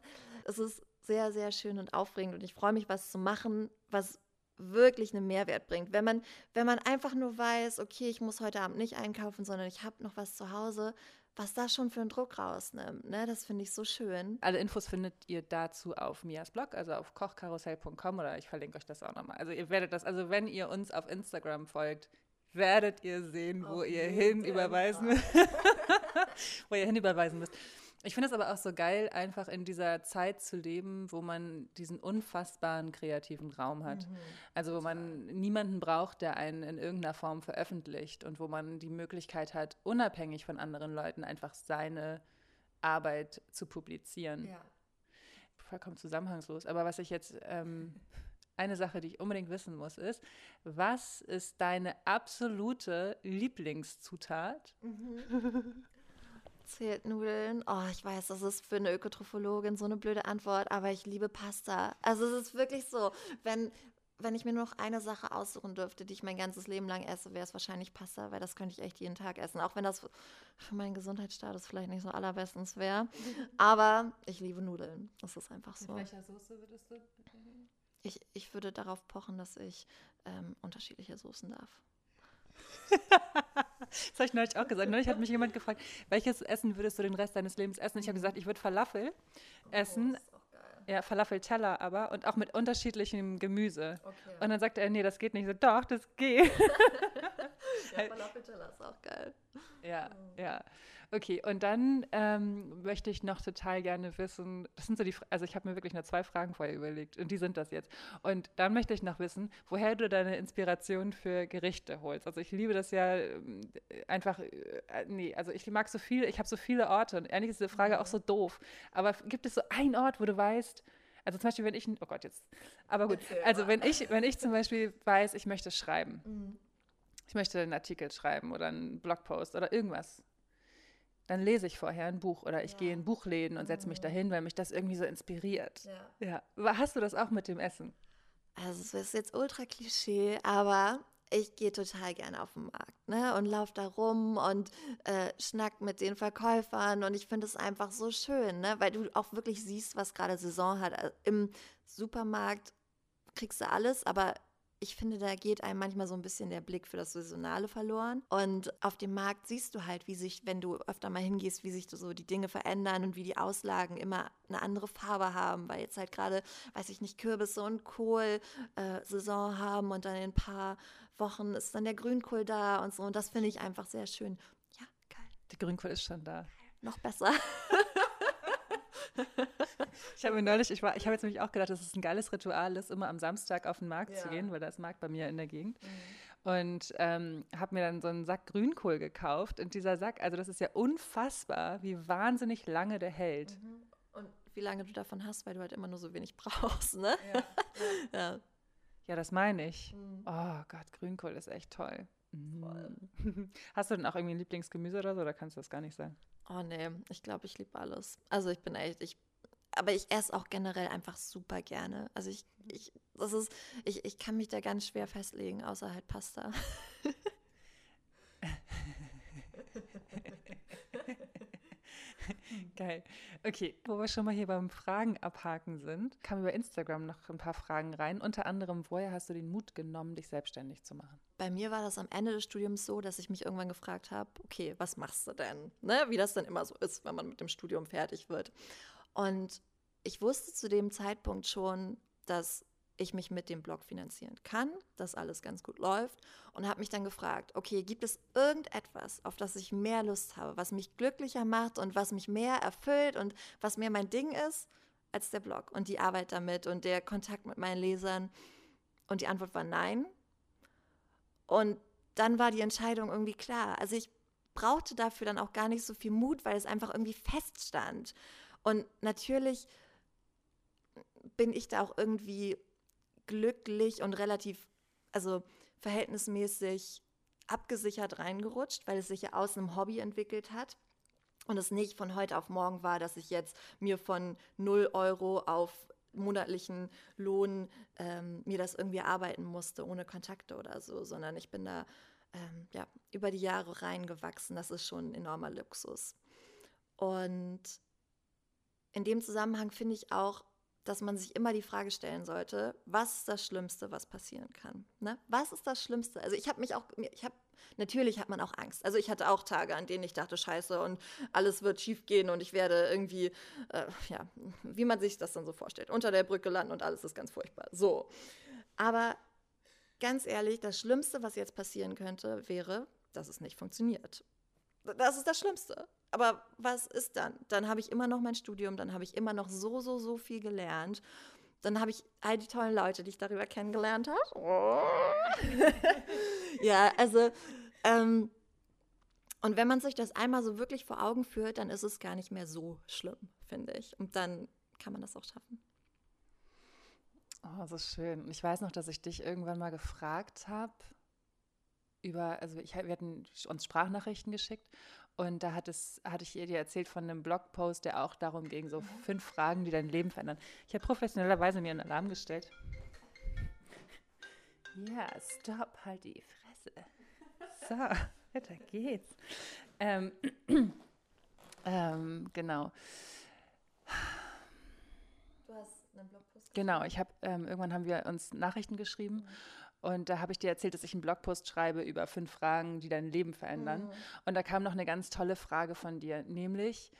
es ist sehr, sehr schön und aufregend und ich freue mich, was zu machen, was wirklich einen Mehrwert bringt. Wenn man, wenn man einfach nur weiß, okay, ich muss heute Abend nicht einkaufen, sondern ich habe noch was zu Hause, was da schon für einen Druck rausnimmt. Ne? Das finde ich so schön. Alle Infos findet ihr dazu auf Mias Blog, also auf kochkarussell.com oder ich verlinke euch das auch nochmal. Also ihr werdet das, also wenn ihr uns auf Instagram folgt, werdet ihr sehen, wo ihr hinüberweisen wo ihr hinüberweisen müsst. Ich finde es aber auch so geil, einfach in dieser Zeit zu leben, wo man diesen unfassbaren kreativen Raum hat. Mhm. Also wo man niemanden braucht, der einen in irgendeiner Form veröffentlicht und wo man die Möglichkeit hat, unabhängig von anderen Leuten einfach seine Arbeit zu publizieren. Ja. Vollkommen zusammenhangslos. Aber was ich jetzt, ähm, eine Sache, die ich unbedingt wissen muss, ist, was ist deine absolute Lieblingszutat? Mhm. Zählt Nudeln? Oh, ich weiß, das ist für eine Ökotrophologin so eine blöde Antwort, aber ich liebe Pasta. Also es ist wirklich so, wenn, wenn ich mir nur noch eine Sache aussuchen dürfte, die ich mein ganzes Leben lang esse, wäre es wahrscheinlich Pasta, weil das könnte ich echt jeden Tag essen. Auch wenn das für meinen Gesundheitsstatus vielleicht nicht so allerbestens wäre. Aber ich liebe Nudeln. Das ist einfach so. Mit welcher Soße würdest du? Ich, ich würde darauf pochen, dass ich ähm, unterschiedliche Soßen darf. das habe ich neulich auch gesagt. Neulich hat mich jemand gefragt, welches Essen würdest du den Rest deines Lebens essen? Ich habe gesagt, ich würde Falafel essen. Oh, ja, Falafel-Teller aber und auch mit unterschiedlichem Gemüse. Okay. Und dann sagte er, nee, das geht nicht. So, doch, das geht. ja, Falafel-Teller ist auch geil. Ja, ja. Okay, und dann ähm, möchte ich noch total gerne wissen, das sind so die, also ich habe mir wirklich nur zwei Fragen vorher überlegt und die sind das jetzt. Und dann möchte ich noch wissen, woher du deine Inspiration für Gerichte holst. Also ich liebe das ja ähm, einfach, äh, nee, also ich mag so viel, ich habe so viele Orte und eigentlich ist diese Frage auch so doof. Aber gibt es so einen Ort, wo du weißt, also zum Beispiel, wenn ich, oh Gott, jetzt, aber gut, also wenn ich, wenn ich zum Beispiel weiß, ich möchte schreiben, mhm. Ich möchte einen Artikel schreiben oder einen Blogpost oder irgendwas, dann lese ich vorher ein Buch oder ich ja. gehe in Buchläden und setze mich mhm. dahin, weil mich das irgendwie so inspiriert. Ja. ja. Hast du das auch mit dem Essen? Also es ist jetzt ultra Klischee, aber ich gehe total gerne auf den Markt ne? und laufe da rum und äh, schnack mit den Verkäufern und ich finde es einfach so schön, ne? weil du auch wirklich siehst, was gerade Saison hat. Also Im Supermarkt kriegst du alles, aber ich finde, da geht einem manchmal so ein bisschen der Blick für das Saisonale verloren. Und auf dem Markt siehst du halt, wie sich, wenn du öfter mal hingehst, wie sich so die Dinge verändern und wie die Auslagen immer eine andere Farbe haben, weil jetzt halt gerade, weiß ich nicht, Kürbisse und Kohl äh, Saison haben und dann in ein paar Wochen ist dann der Grünkohl da und so. Und das finde ich einfach sehr schön. Ja, geil. Der Grünkohl ist schon da. Noch besser. ich habe mir neulich, ich, ich habe jetzt nämlich auch gedacht, dass es ein geiles Ritual ist, immer am Samstag auf den Markt ja. zu gehen, weil da ist Markt bei mir in der Gegend. Mhm. Und ähm, habe mir dann so einen Sack Grünkohl gekauft. Und dieser Sack, also das ist ja unfassbar, wie wahnsinnig lange der hält. Mhm. Und wie lange du davon hast, weil du halt immer nur so wenig brauchst, ne? Ja, ja. ja. ja das meine ich. Mhm. Oh Gott, Grünkohl ist echt toll. Voll. Hast du denn auch irgendwie ein Lieblingsgemüse oder so, oder kannst du das gar nicht sagen? Oh nee, ich glaube, ich liebe alles. Also ich bin echt, ich aber ich esse auch generell einfach super gerne. Also ich, ich, das ist, ich, ich kann mich da ganz schwer festlegen, außer halt Pasta. Geil. Okay, wo wir schon mal hier beim Fragen abhaken sind, kamen über Instagram noch ein paar Fragen rein. Unter anderem, woher hast du den Mut genommen, dich selbstständig zu machen? Bei mir war das am Ende des Studiums so, dass ich mich irgendwann gefragt habe, okay, was machst du denn? Ne? Wie das dann immer so ist, wenn man mit dem Studium fertig wird. Und ich wusste zu dem Zeitpunkt schon, dass ich mich mit dem Blog finanzieren kann, dass alles ganz gut läuft und habe mich dann gefragt, okay, gibt es irgendetwas, auf das ich mehr Lust habe, was mich glücklicher macht und was mich mehr erfüllt und was mehr mein Ding ist als der Blog und die Arbeit damit und der Kontakt mit meinen Lesern? Und die Antwort war nein. Und dann war die Entscheidung irgendwie klar. Also ich brauchte dafür dann auch gar nicht so viel Mut, weil es einfach irgendwie feststand. Und natürlich bin ich da auch irgendwie glücklich und relativ, also verhältnismäßig abgesichert reingerutscht, weil es sich ja aus einem Hobby entwickelt hat und es nicht von heute auf morgen war, dass ich jetzt mir von 0 Euro auf monatlichen Lohn ähm, mir das irgendwie arbeiten musste, ohne Kontakte oder so, sondern ich bin da ähm, ja, über die Jahre reingewachsen. Das ist schon ein enormer Luxus. Und in dem Zusammenhang finde ich auch, dass man sich immer die Frage stellen sollte, was ist das Schlimmste, was passieren kann? Ne? Was ist das Schlimmste? Also ich habe mich auch, ich habe, natürlich hat man auch Angst. Also ich hatte auch Tage, an denen ich dachte, scheiße und alles wird schief gehen und ich werde irgendwie, äh, ja, wie man sich das dann so vorstellt, unter der Brücke landen und alles ist ganz furchtbar. So. Aber ganz ehrlich, das Schlimmste, was jetzt passieren könnte, wäre, dass es nicht funktioniert. Das ist das Schlimmste. Aber was ist dann? Dann habe ich immer noch mein Studium, dann habe ich immer noch so, so, so viel gelernt. Dann habe ich all die tollen Leute, die ich darüber kennengelernt habe. Ja, also, ähm, und wenn man sich das einmal so wirklich vor Augen führt, dann ist es gar nicht mehr so schlimm, finde ich. Und dann kann man das auch schaffen. Oh, so schön. Ich weiß noch, dass ich dich irgendwann mal gefragt habe über, also ich, wir hatten uns Sprachnachrichten geschickt und da hat es, hatte ich ihr dir erzählt von einem Blogpost, der auch darum ging, so mhm. fünf Fragen, die dein Leben verändern. Ich habe professionellerweise mir einen Alarm gestellt. Ja, stopp, halt die Fresse. So, weiter geht's. Ähm, ähm, genau. Du hast einen Blogpost? Genau, ich habe, ähm, irgendwann haben wir uns Nachrichten geschrieben. Mhm. Und da habe ich dir erzählt, dass ich einen Blogpost schreibe über fünf Fragen, die dein Leben verändern. Mhm. Und da kam noch eine ganz tolle Frage von dir, nämlich,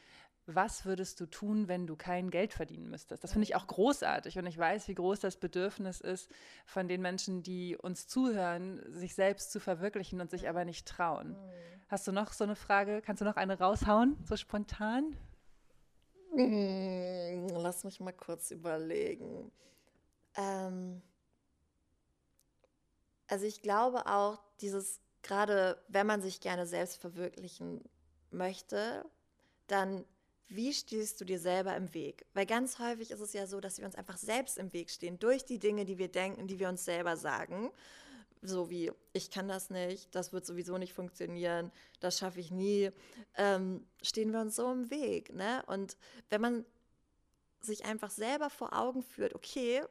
was würdest du tun, wenn du kein Geld verdienen müsstest? Das finde ich auch großartig und ich weiß, wie groß das Bedürfnis ist von den Menschen, die uns zuhören, sich selbst zu verwirklichen und sich aber nicht trauen. Mhm. Hast du noch so eine Frage? Kannst du noch eine raushauen, so spontan? Hm, lass mich mal kurz überlegen. Ähm also ich glaube auch, dieses, gerade wenn man sich gerne selbst verwirklichen möchte, dann wie stehst du dir selber im Weg? Weil ganz häufig ist es ja so, dass wir uns einfach selbst im Weg stehen durch die Dinge, die wir denken, die wir uns selber sagen. So wie, ich kann das nicht, das wird sowieso nicht funktionieren, das schaffe ich nie, ähm, stehen wir uns so im Weg. Ne? Und wenn man sich einfach selber vor Augen führt, okay,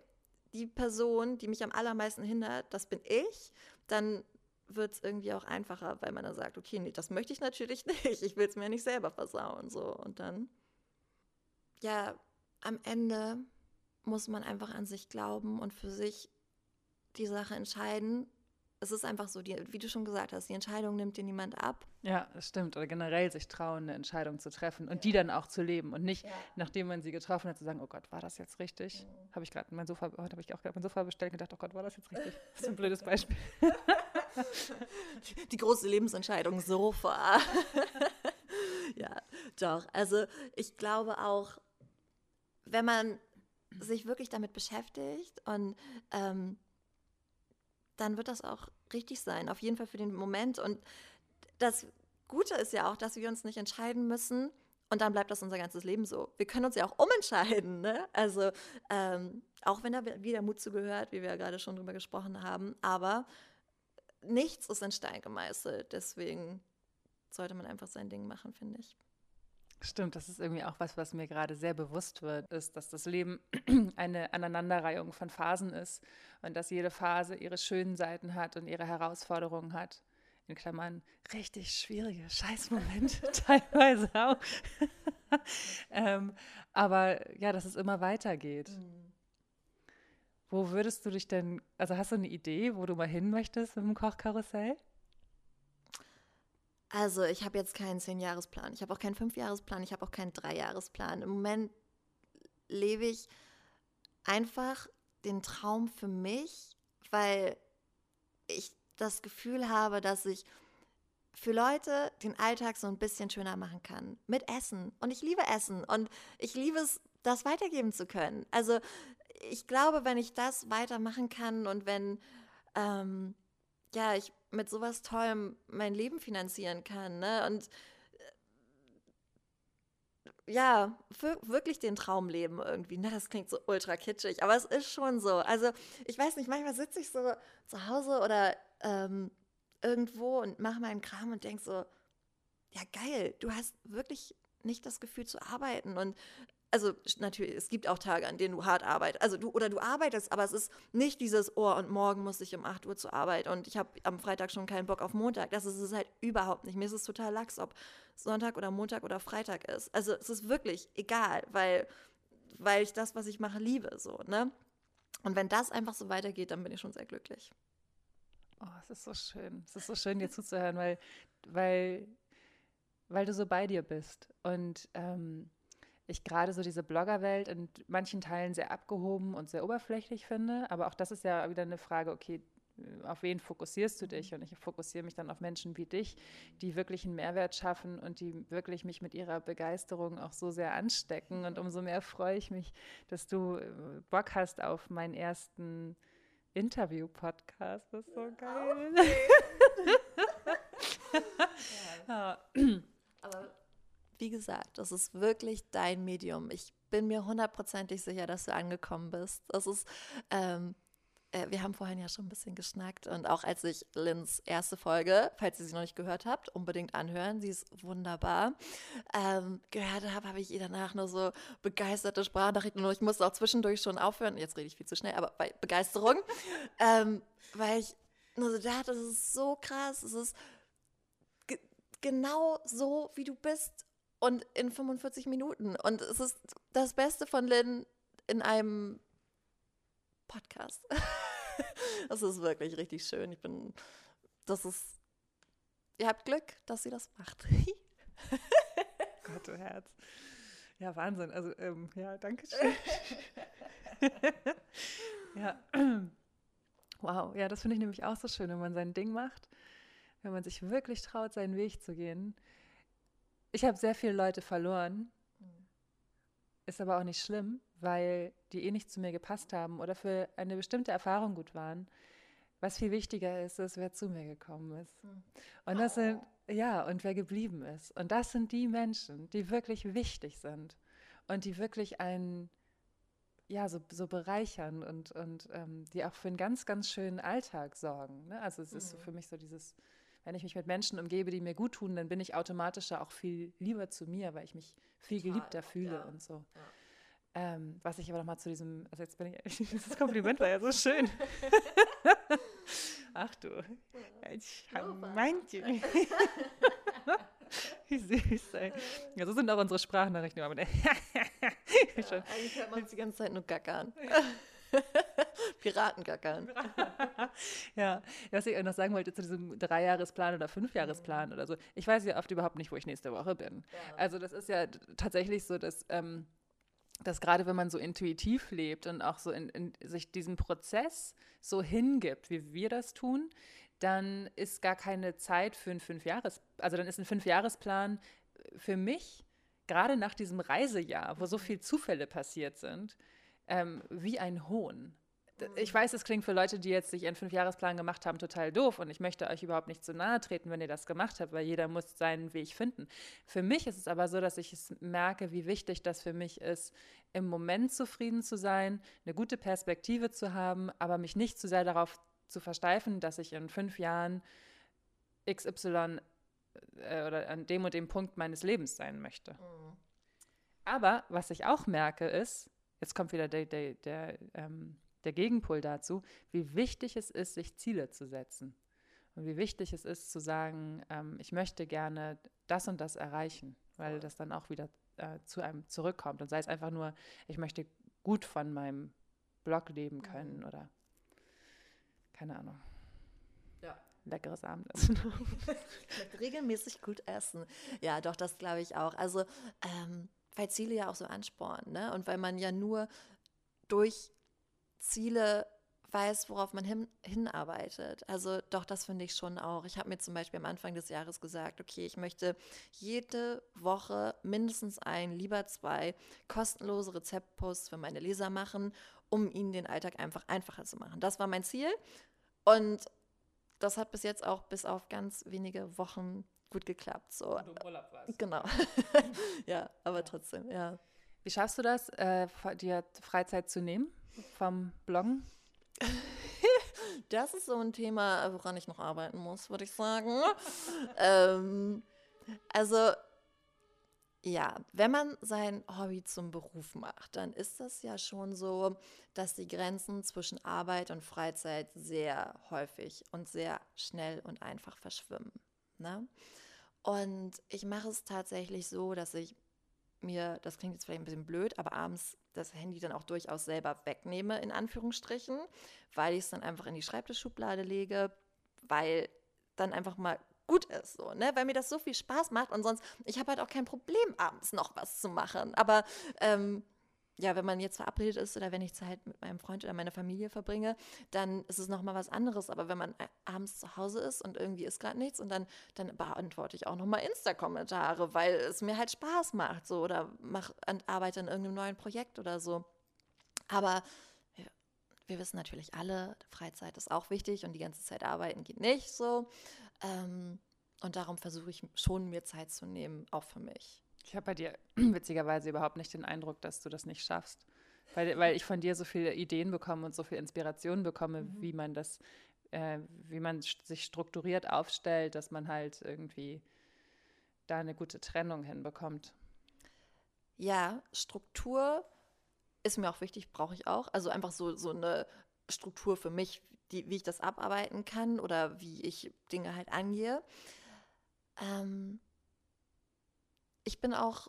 die Person, die mich am allermeisten hindert, das bin ich, dann wird es irgendwie auch einfacher, weil man dann sagt, okay, nee, das möchte ich natürlich nicht. Ich will es mir nicht selber versauen. So. Und dann, ja, am Ende muss man einfach an sich glauben und für sich die Sache entscheiden, es ist einfach so, die, wie du schon gesagt hast, die Entscheidung nimmt dir niemand ab. Ja, das stimmt. Oder generell sich trauen, eine Entscheidung zu treffen und ja. die dann auch zu leben und nicht, ja. nachdem man sie getroffen hat, zu sagen, oh Gott, war das jetzt richtig? Mhm. Habe ich gerade mein Sofa, heute habe ich auch gerade mein Sofa bestellt und gedacht, oh Gott, war das jetzt richtig? Das ist ein blödes Beispiel. die große Lebensentscheidung, Sofa. ja, doch. Also ich glaube auch, wenn man sich wirklich damit beschäftigt und ähm, dann wird das auch richtig sein. Auf jeden Fall für den Moment. Und das Gute ist ja auch, dass wir uns nicht entscheiden müssen. Und dann bleibt das unser ganzes Leben so. Wir können uns ja auch umentscheiden. Ne? Also ähm, auch wenn da wieder Mut zugehört, wie wir ja gerade schon drüber gesprochen haben. Aber nichts ist in Stein gemeißelt. Deswegen sollte man einfach sein Ding machen, finde ich. Stimmt, das ist irgendwie auch was, was mir gerade sehr bewusst wird, ist, dass das Leben eine Aneinanderreihung von Phasen ist und dass jede Phase ihre schönen Seiten hat und ihre Herausforderungen hat. In Klammern richtig schwierige Scheißmomente teilweise auch. ähm, aber ja, dass es immer weitergeht. Mhm. Wo würdest du dich denn, also hast du eine Idee, wo du mal hin möchtest mit dem Kochkarussell? Also ich habe jetzt keinen Zehn-Jahres-Plan. Ich habe auch keinen Fünf-Jahres-Plan. Ich habe auch keinen Drei-Jahres-Plan. Im Moment lebe ich einfach den Traum für mich, weil ich das Gefühl habe, dass ich für Leute den Alltag so ein bisschen schöner machen kann. Mit Essen. Und ich liebe Essen. Und ich liebe es, das weitergeben zu können. Also ich glaube, wenn ich das weitermachen kann und wenn ähm, ja, ich mit sowas Tollem mein Leben finanzieren kann, ne? Und äh, ja, wirklich den Traum leben irgendwie. Ne? Das klingt so ultra kitschig, aber es ist schon so. Also, ich weiß nicht, manchmal sitze ich so zu Hause oder ähm, irgendwo und mache meinen Kram und denke so, ja geil, du hast wirklich nicht das Gefühl zu arbeiten und also natürlich, es gibt auch Tage, an denen du hart arbeitest. Also du oder du arbeitest, aber es ist nicht dieses, oh, und morgen muss ich um 8 Uhr zur Arbeit und ich habe am Freitag schon keinen Bock auf Montag. Das ist es halt überhaupt nicht. Mir ist es total lax, ob Sonntag oder Montag oder Freitag ist. Also es ist wirklich egal, weil, weil ich das, was ich mache, liebe. So, ne? Und wenn das einfach so weitergeht, dann bin ich schon sehr glücklich. Oh, es ist so schön. Es ist so schön, dir zuzuhören, weil, weil, weil du so bei dir bist. Und ähm, ich gerade so diese Bloggerwelt in manchen Teilen sehr abgehoben und sehr oberflächlich finde. Aber auch das ist ja wieder eine Frage, okay, auf wen fokussierst du dich? Und ich fokussiere mich dann auf Menschen wie dich, die wirklich einen Mehrwert schaffen und die wirklich mich mit ihrer Begeisterung auch so sehr anstecken. Und umso mehr freue ich mich, dass du äh, Bock hast auf meinen ersten Interview-Podcast. Das ist so geil. ja. Aber wie gesagt, das ist wirklich dein Medium. Ich bin mir hundertprozentig sicher, dass du angekommen bist. Das ist, ähm, äh, wir haben vorhin ja schon ein bisschen geschnackt und auch als ich Lins erste Folge, falls ihr sie noch nicht gehört habt, unbedingt anhören. Sie ist wunderbar. Ähm, gehört habe, habe ich ihr danach nur so begeisterte Sprachnachrichten und ich musste auch zwischendurch schon aufhören. Jetzt rede ich viel zu schnell, aber bei Begeisterung, ähm, weil ich nur so dachte, das ist so krass. Es ist genau so, wie du bist und in 45 Minuten. Und es ist das Beste von Lynn in einem Podcast. das ist wirklich richtig schön. Ich bin, das ist, ihr habt Glück, dass sie das macht. Gott, du Herz. Ja, Wahnsinn. Also, ähm, ja, danke schön. ja. Wow, ja, das finde ich nämlich auch so schön, wenn man sein Ding macht, wenn man sich wirklich traut, seinen Weg zu gehen ich habe sehr viele Leute verloren. Ist aber auch nicht schlimm, weil die eh nicht zu mir gepasst haben oder für eine bestimmte Erfahrung gut waren. Was viel wichtiger ist, ist, wer zu mir gekommen ist. Hm. Und das sind, ja, und wer geblieben ist. Und das sind die Menschen, die wirklich wichtig sind und die wirklich einen, ja, so, so bereichern und, und ähm, die auch für einen ganz, ganz schönen Alltag sorgen. Ne? Also es ist so mhm. für mich so dieses, wenn ich mich mit Menschen umgebe, die mir gut tun, dann bin ich automatisch auch viel lieber zu mir, weil ich mich viel geliebter fühle ja. und so. Ja. Ähm, was ich aber nochmal zu diesem, also jetzt bin ich, dieses Kompliment war ja so schön. Ach du, ich meinte. Wie süß, ey. Ja, so sind auch unsere Sprachnachrichten. Ja, eigentlich hört man uns die ganze Zeit nur gackern. Piratengackern. ja, was ich noch sagen wollte zu diesem Dreijahresplan oder Fünfjahresplan oder so. Ich weiß ja oft überhaupt nicht, wo ich nächste Woche bin. Ja. Also das ist ja tatsächlich so, dass, ähm, dass gerade wenn man so intuitiv lebt und auch so in, in sich diesem Prozess so hingibt, wie wir das tun, dann ist gar keine Zeit für einen Fünfjahres, also dann ist ein Fünfjahresplan für mich gerade nach diesem Reisejahr, wo so mhm. viele Zufälle passiert sind, ähm, wie ein Hohn. Ich weiß, es klingt für Leute, die jetzt sich einen Fünfjahresplan gemacht haben, total doof und ich möchte euch überhaupt nicht zu nahe treten, wenn ihr das gemacht habt, weil jeder muss seinen Weg finden. Für mich ist es aber so, dass ich es merke, wie wichtig das für mich ist, im Moment zufrieden zu sein, eine gute Perspektive zu haben, aber mich nicht zu sehr darauf zu versteifen, dass ich in fünf Jahren XY äh, oder an dem und dem Punkt meines Lebens sein möchte. Mhm. Aber was ich auch merke ist, jetzt kommt wieder der, der, der, ähm, der Gegenpol dazu, wie wichtig es ist, sich Ziele zu setzen. Und wie wichtig es ist zu sagen, ähm, ich möchte gerne das und das erreichen, weil das dann auch wieder äh, zu einem zurückkommt. Und sei es einfach nur, ich möchte gut von meinem Blog leben können mhm. oder keine Ahnung. Ja. Leckeres Abendessen. regelmäßig gut essen. Ja, doch, das glaube ich auch. Also, ähm, weil Ziele ja auch so anspornen, ne? Und weil man ja nur durch Ziele weiß, worauf man hin, hinarbeitet. Also doch, das finde ich schon auch. Ich habe mir zum Beispiel am Anfang des Jahres gesagt, okay, ich möchte jede Woche mindestens ein, lieber zwei kostenlose Rezeptposts für meine Leser machen, um ihnen den Alltag einfach einfacher zu machen. Das war mein Ziel und das hat bis jetzt auch bis auf ganz wenige Wochen gut geklappt. So. Und im Urlaub warst. Genau. ja, aber trotzdem, ja. Wie schaffst du das, äh, dir Freizeit zu nehmen vom Bloggen? das ist so ein Thema, woran ich noch arbeiten muss, würde ich sagen. ähm, also ja, wenn man sein Hobby zum Beruf macht, dann ist das ja schon so, dass die Grenzen zwischen Arbeit und Freizeit sehr häufig und sehr schnell und einfach verschwimmen. Ne? Und ich mache es tatsächlich so, dass ich mir, das klingt jetzt vielleicht ein bisschen blöd, aber abends das Handy dann auch durchaus selber wegnehme, in Anführungsstrichen, weil ich es dann einfach in die Schreibtischschublade lege, weil dann einfach mal gut ist, so, ne? Weil mir das so viel Spaß macht und sonst, ich habe halt auch kein Problem, abends noch was zu machen. Aber ähm, ja, wenn man jetzt verabredet ist oder wenn ich Zeit mit meinem Freund oder meiner Familie verbringe, dann ist es nochmal was anderes. Aber wenn man abends zu Hause ist und irgendwie ist gerade nichts und dann, dann beantworte ich auch nochmal Insta-Kommentare, weil es mir halt Spaß macht so oder mach, arbeite an irgendeinem neuen Projekt oder so. Aber wir, wir wissen natürlich alle, Freizeit ist auch wichtig und die ganze Zeit arbeiten geht nicht so. Ähm, und darum versuche ich schon, mir Zeit zu nehmen, auch für mich. Ich habe bei dir witzigerweise überhaupt nicht den Eindruck, dass du das nicht schaffst. Weil, weil ich von dir so viele Ideen bekomme und so viel Inspiration bekomme, mhm. wie man das, äh, wie man sich strukturiert aufstellt, dass man halt irgendwie da eine gute Trennung hinbekommt. Ja, Struktur ist mir auch wichtig, brauche ich auch. Also einfach so, so eine Struktur für mich, die, wie ich das abarbeiten kann oder wie ich Dinge halt angehe. Ähm, ich bin auch,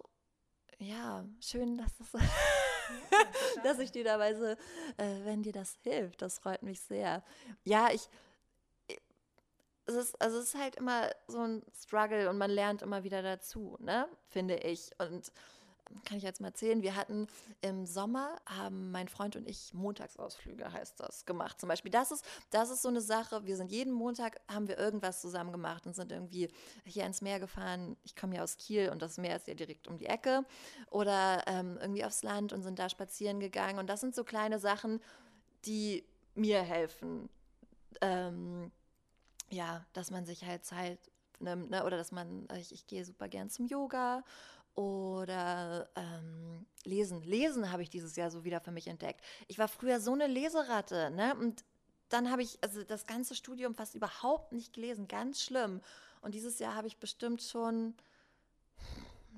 ja, schön, dass, das, dass ich dir dabei so, äh, wenn dir das hilft, das freut mich sehr. Ja, ich, es ist, also es ist halt immer so ein Struggle und man lernt immer wieder dazu, ne, finde ich. Und kann ich jetzt mal erzählen, wir hatten im Sommer, haben mein Freund und ich Montagsausflüge, heißt das, gemacht. Zum Beispiel, das ist, das ist so eine Sache, wir sind jeden Montag, haben wir irgendwas zusammen gemacht und sind irgendwie hier ins Meer gefahren. Ich komme ja aus Kiel und das Meer ist ja direkt um die Ecke. Oder ähm, irgendwie aufs Land und sind da spazieren gegangen. Und das sind so kleine Sachen, die mir helfen. Ähm, ja, dass man sich halt Zeit nimmt, ne? oder dass man, ich, ich gehe super gern zum Yoga oder ähm, Lesen. Lesen habe ich dieses Jahr so wieder für mich entdeckt. Ich war früher so eine Leseratte, ne? Und dann habe ich also das ganze Studium fast überhaupt nicht gelesen, ganz schlimm. Und dieses Jahr habe ich bestimmt schon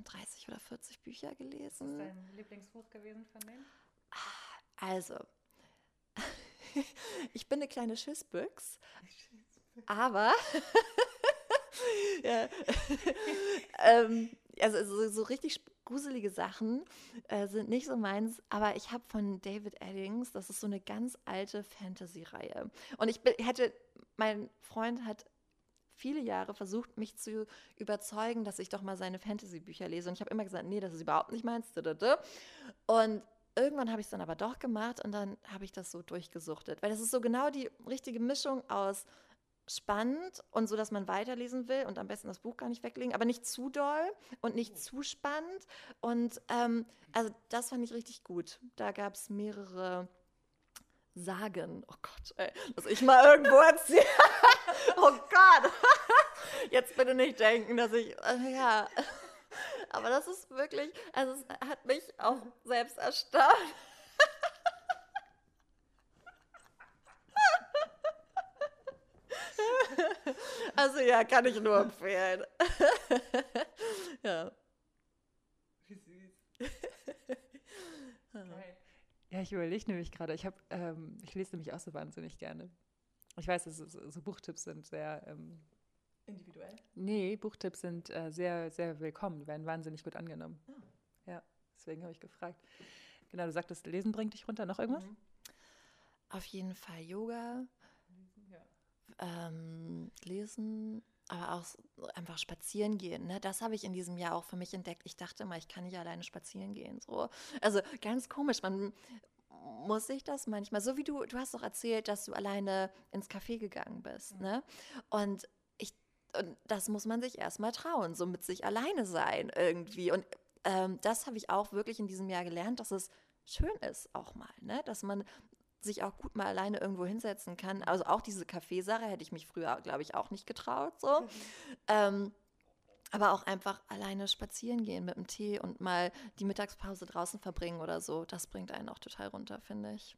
30 oder 40 Bücher gelesen. Was ist dein Lieblingsbuch gewesen von denen? Also, ich bin eine kleine Schissbüchs, aber ja. ähm, also so, so richtig gruselige Sachen äh, sind nicht so meins, aber ich habe von David Eddings, das ist so eine ganz alte Fantasy-Reihe. Und ich hätte, mein Freund hat viele Jahre versucht, mich zu überzeugen, dass ich doch mal seine Fantasy-Bücher lese. Und ich habe immer gesagt, nee, das ist überhaupt nicht meins. Und irgendwann habe ich es dann aber doch gemacht und dann habe ich das so durchgesuchtet. Weil das ist so genau die richtige Mischung aus spannend und so, dass man weiterlesen will und am besten das Buch gar nicht weglegen, aber nicht zu doll und nicht zu spannend. Und ähm, also das fand ich richtig gut. Da gab es mehrere Sagen. Oh Gott, ey, dass ich mal irgendwo erzähle. oh Gott. Jetzt bitte nicht denken, dass ich, äh, ja. Aber das ist wirklich, also es hat mich auch selbst erstaunt. Also ja, kann ich nur empfehlen. ja. Wie süß. Ja, ich überlege nämlich gerade, ich, ähm, ich lese nämlich auch so wahnsinnig gerne. Ich weiß, dass so, so Buchtipps sind sehr ähm, individuell. Nee, Buchtipps sind äh, sehr, sehr willkommen, die werden wahnsinnig gut angenommen. Oh. Ja, deswegen habe ich gefragt. Genau, du sagtest, Lesen bringt dich runter. Noch irgendwas? Mhm. Auf jeden Fall Yoga. Ähm, lesen aber auch einfach spazieren gehen. Ne? Das habe ich in diesem Jahr auch für mich entdeckt. Ich dachte immer, ich kann nicht alleine spazieren gehen. So. Also ganz komisch. Man muss sich das manchmal, so wie du, du hast doch erzählt, dass du alleine ins Café gegangen bist. Mhm. Ne? Und ich, und das muss man sich erstmal trauen, so mit sich alleine sein irgendwie. Und ähm, das habe ich auch wirklich in diesem Jahr gelernt, dass es schön ist auch mal, ne? dass man sich auch gut mal alleine irgendwo hinsetzen kann. Also auch diese Kaffeesache hätte ich mich früher, glaube ich, auch nicht getraut. So. Mhm. Ähm, aber auch einfach alleine spazieren gehen mit dem Tee und mal die Mittagspause draußen verbringen oder so, das bringt einen auch total runter, finde ich.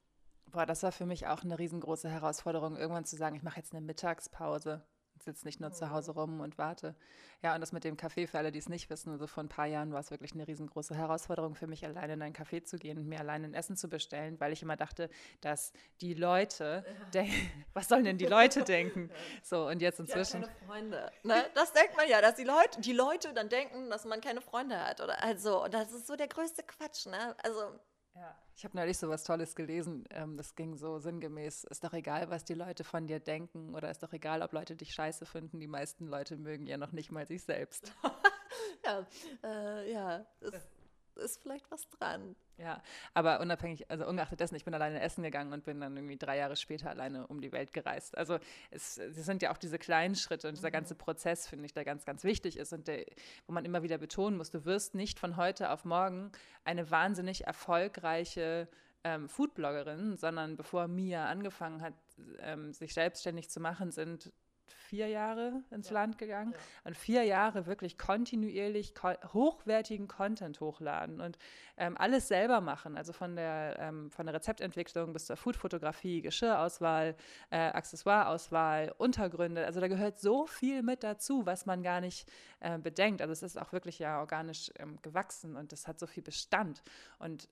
Boah, das war für mich auch eine riesengroße Herausforderung, irgendwann zu sagen, ich mache jetzt eine Mittagspause sitze nicht nur mhm. zu Hause rum und warte. Ja, und das mit dem Café, für alle, die es nicht wissen, also vor ein paar Jahren war es wirklich eine riesengroße Herausforderung für mich, alleine in ein Café zu gehen und mir alleine ein Essen zu bestellen, weil ich immer dachte, dass die Leute, ja. was sollen denn die Leute denken? So, und jetzt inzwischen. Ja, keine Freunde. Ne? Das denkt man ja, dass die Leute, die Leute dann denken, dass man keine Freunde hat. Oder also, und das ist so der größte Quatsch, ne? Also ja. Ich habe neulich so was Tolles gelesen. Ähm, das ging so sinngemäß: Ist doch egal, was die Leute von dir denken, oder ist doch egal, ob Leute dich scheiße finden. Die meisten Leute mögen ja noch nicht mal sich selbst. ja, äh, ja. Das, ist vielleicht was dran. Ja, aber unabhängig, also ungeachtet dessen, ich bin alleine essen gegangen und bin dann irgendwie drei Jahre später alleine um die Welt gereist. Also es, es sind ja auch diese kleinen Schritte und dieser mhm. ganze Prozess, finde ich, der ganz, ganz wichtig ist und der, wo man immer wieder betonen muss, du wirst nicht von heute auf morgen eine wahnsinnig erfolgreiche ähm, Foodbloggerin, sondern bevor Mia angefangen hat, ähm, sich selbstständig zu machen, sind vier Jahre ins ja. Land gegangen ja. und vier Jahre wirklich kontinuierlich ko hochwertigen Content hochladen und ähm, alles selber machen, also von der, ähm, von der Rezeptentwicklung bis zur Foodfotografie, Geschirrauswahl, äh, Accessoireauswahl, Untergründe, also da gehört so viel mit dazu, was man gar nicht äh, bedenkt. Also es ist auch wirklich ja organisch ähm, gewachsen und es hat so viel Bestand und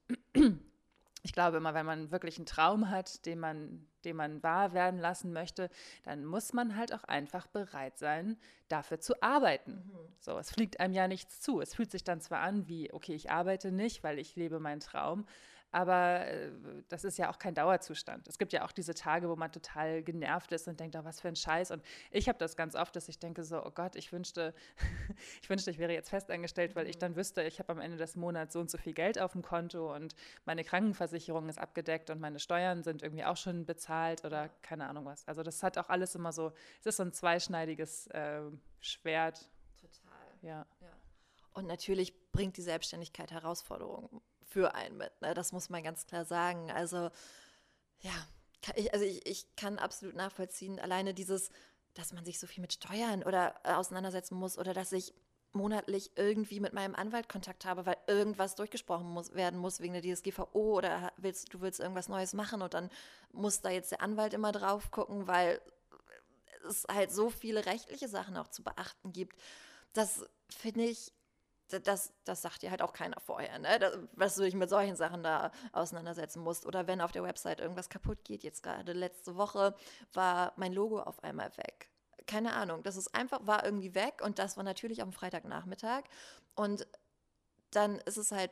ich glaube immer, wenn man wirklich einen Traum hat, den man, den man wahr werden lassen möchte, dann muss man halt auch einfach bereit sein, dafür zu arbeiten. Mhm. So, es fliegt einem ja nichts zu. Es fühlt sich dann zwar an wie, okay, ich arbeite nicht, weil ich lebe meinen Traum, aber äh, das ist ja auch kein Dauerzustand. Es gibt ja auch diese Tage, wo man total genervt ist und denkt, oh, was für ein Scheiß. Und ich habe das ganz oft, dass ich denke so, oh Gott, ich wünschte, ich wünschte, ich wäre jetzt festangestellt, weil ich dann wüsste, ich habe am Ende des Monats so und so viel Geld auf dem Konto und meine Krankenversicherung ist abgedeckt und meine Steuern sind irgendwie auch schon bezahlt oder keine Ahnung was. Also das hat auch alles immer so, es ist so ein zweischneidiges äh, Schwert. Total. Ja. ja. Und natürlich bringt die Selbstständigkeit Herausforderungen für einen mit. Ne? Das muss man ganz klar sagen. Also ja, ich, also ich, ich kann absolut nachvollziehen, alleine dieses, dass man sich so viel mit Steuern oder äh, auseinandersetzen muss oder dass ich monatlich irgendwie mit meinem Anwalt Kontakt habe, weil irgendwas durchgesprochen muss, werden muss wegen der DSGVO oder willst, du willst irgendwas Neues machen und dann muss da jetzt der Anwalt immer drauf gucken, weil es halt so viele rechtliche Sachen auch zu beachten gibt. Das finde ich das, das sagt dir halt auch keiner vorher, ne? Das, was du dich mit solchen Sachen da auseinandersetzen musst. Oder wenn auf der Website irgendwas kaputt geht, jetzt gerade letzte Woche war mein Logo auf einmal weg. Keine Ahnung, das ist einfach, war irgendwie weg und das war natürlich am Freitagnachmittag. Und dann ist es halt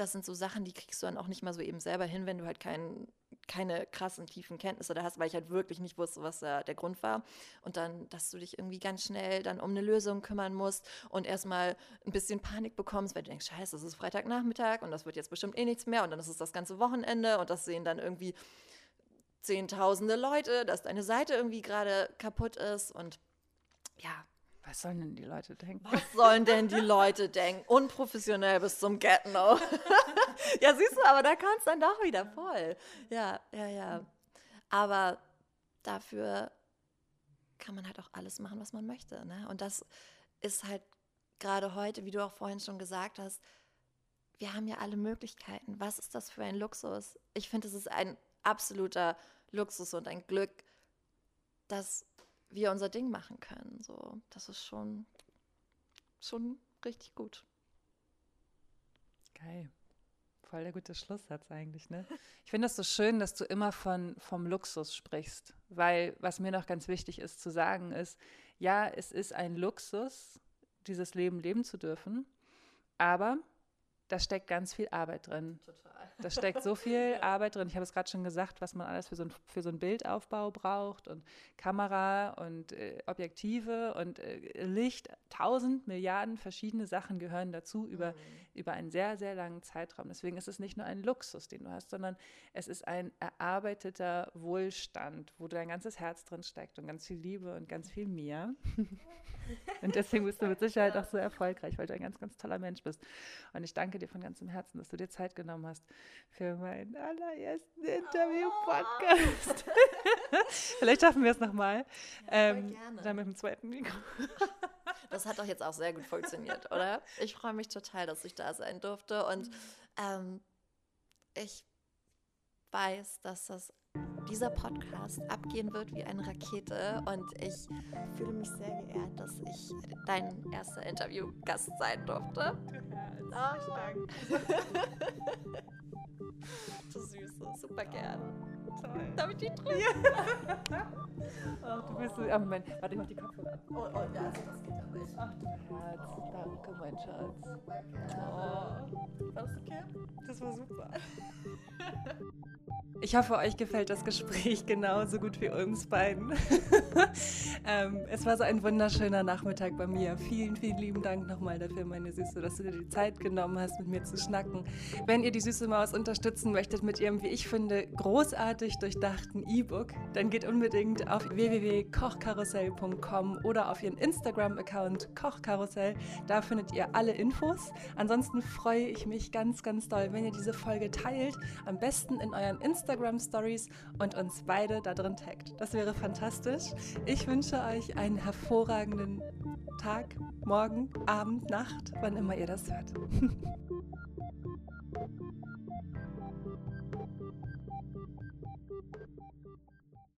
das sind so Sachen, die kriegst du dann auch nicht mal so eben selber hin, wenn du halt kein, keine krassen, tiefen Kenntnisse da hast, weil ich halt wirklich nicht wusste, was da der Grund war. Und dann, dass du dich irgendwie ganz schnell dann um eine Lösung kümmern musst und erstmal ein bisschen Panik bekommst, weil du denkst, scheiße, es ist Freitagnachmittag und das wird jetzt bestimmt eh nichts mehr und dann ist es das ganze Wochenende und das sehen dann irgendwie zehntausende Leute, dass deine Seite irgendwie gerade kaputt ist und ja, was sollen denn die Leute denken? Was sollen denn die Leute denken? Unprofessionell bis zum Get-No. ja, siehst du, aber da kann es dann doch wieder voll. Ja, ja, ja. Aber dafür kann man halt auch alles machen, was man möchte. Ne? Und das ist halt gerade heute, wie du auch vorhin schon gesagt hast, wir haben ja alle Möglichkeiten. Was ist das für ein Luxus? Ich finde, es ist ein absoluter Luxus und ein Glück, dass wir unser Ding machen können. So, das ist schon, schon richtig gut. Geil. Voll der gute Schlusssatz eigentlich, ne? Ich finde das so schön, dass du immer von, vom Luxus sprichst, weil was mir noch ganz wichtig ist zu sagen ist, ja, es ist ein Luxus, dieses Leben leben zu dürfen, aber da steckt ganz viel Arbeit drin. Total. Da steckt so viel Arbeit drin. Ich habe es gerade schon gesagt, was man alles für so, ein, für so einen Bildaufbau braucht und Kamera und äh, Objektive und äh, Licht. Tausend Milliarden verschiedene Sachen gehören dazu über, mhm. Über einen sehr, sehr langen Zeitraum. Deswegen ist es nicht nur ein Luxus, den du hast, sondern es ist ein erarbeiteter Wohlstand, wo dein ganzes Herz drin steckt und ganz viel Liebe und ganz viel mehr. und deswegen bist du mit Sicherheit auch so erfolgreich, weil du ein ganz, ganz toller Mensch bist. Und ich danke dir von ganzem Herzen, dass du dir Zeit genommen hast für meinen allerersten Interview-Podcast. Vielleicht schaffen wir es nochmal. Ja, ähm, dann mit dem zweiten Mikro. Das hat doch jetzt auch sehr gut funktioniert, oder? Ich freue mich total, dass ich da sein durfte. Und ähm, ich weiß, dass das dieser Podcast abgehen wird wie eine Rakete und ich fühle mich sehr geehrt, dass ich dein erster Interviewgast sein durfte. Oh, ich danke. du Süße, super gern. Toll. Darf ich die drücken? Ja. Ach, du bist so. Ah, Moment, warte, ich mach die Kopfhörer ab. Oh, oh, also das geht aber nicht. Ach, du Herz. Danke, mein Schatz. Oh. War das okay? Das war super. Ich hoffe, euch gefällt das Gespräch genauso gut wie uns beiden. ähm, es war so ein wunderschöner Nachmittag bei mir. Vielen, vielen lieben Dank nochmal dafür, meine Süße, dass du dir die Zeit genommen hast, mit mir zu schnacken. Wenn ihr die Süße Maus unterstützen möchtet mit ihrem, wie ich finde, großartig durchdachten E-Book, dann geht unbedingt auf www.kochkarussell.com oder auf ihren Instagram-Account Kochkarussell. Da findet ihr alle Infos. Ansonsten freue ich mich ganz, ganz doll, wenn ihr diese Folge teilt. Am besten in euren Instagram Instagram Stories und uns beide da drin taggt. Das wäre fantastisch. Ich wünsche euch einen hervorragenden Tag, Morgen, Abend, Nacht, wann immer ihr das hört.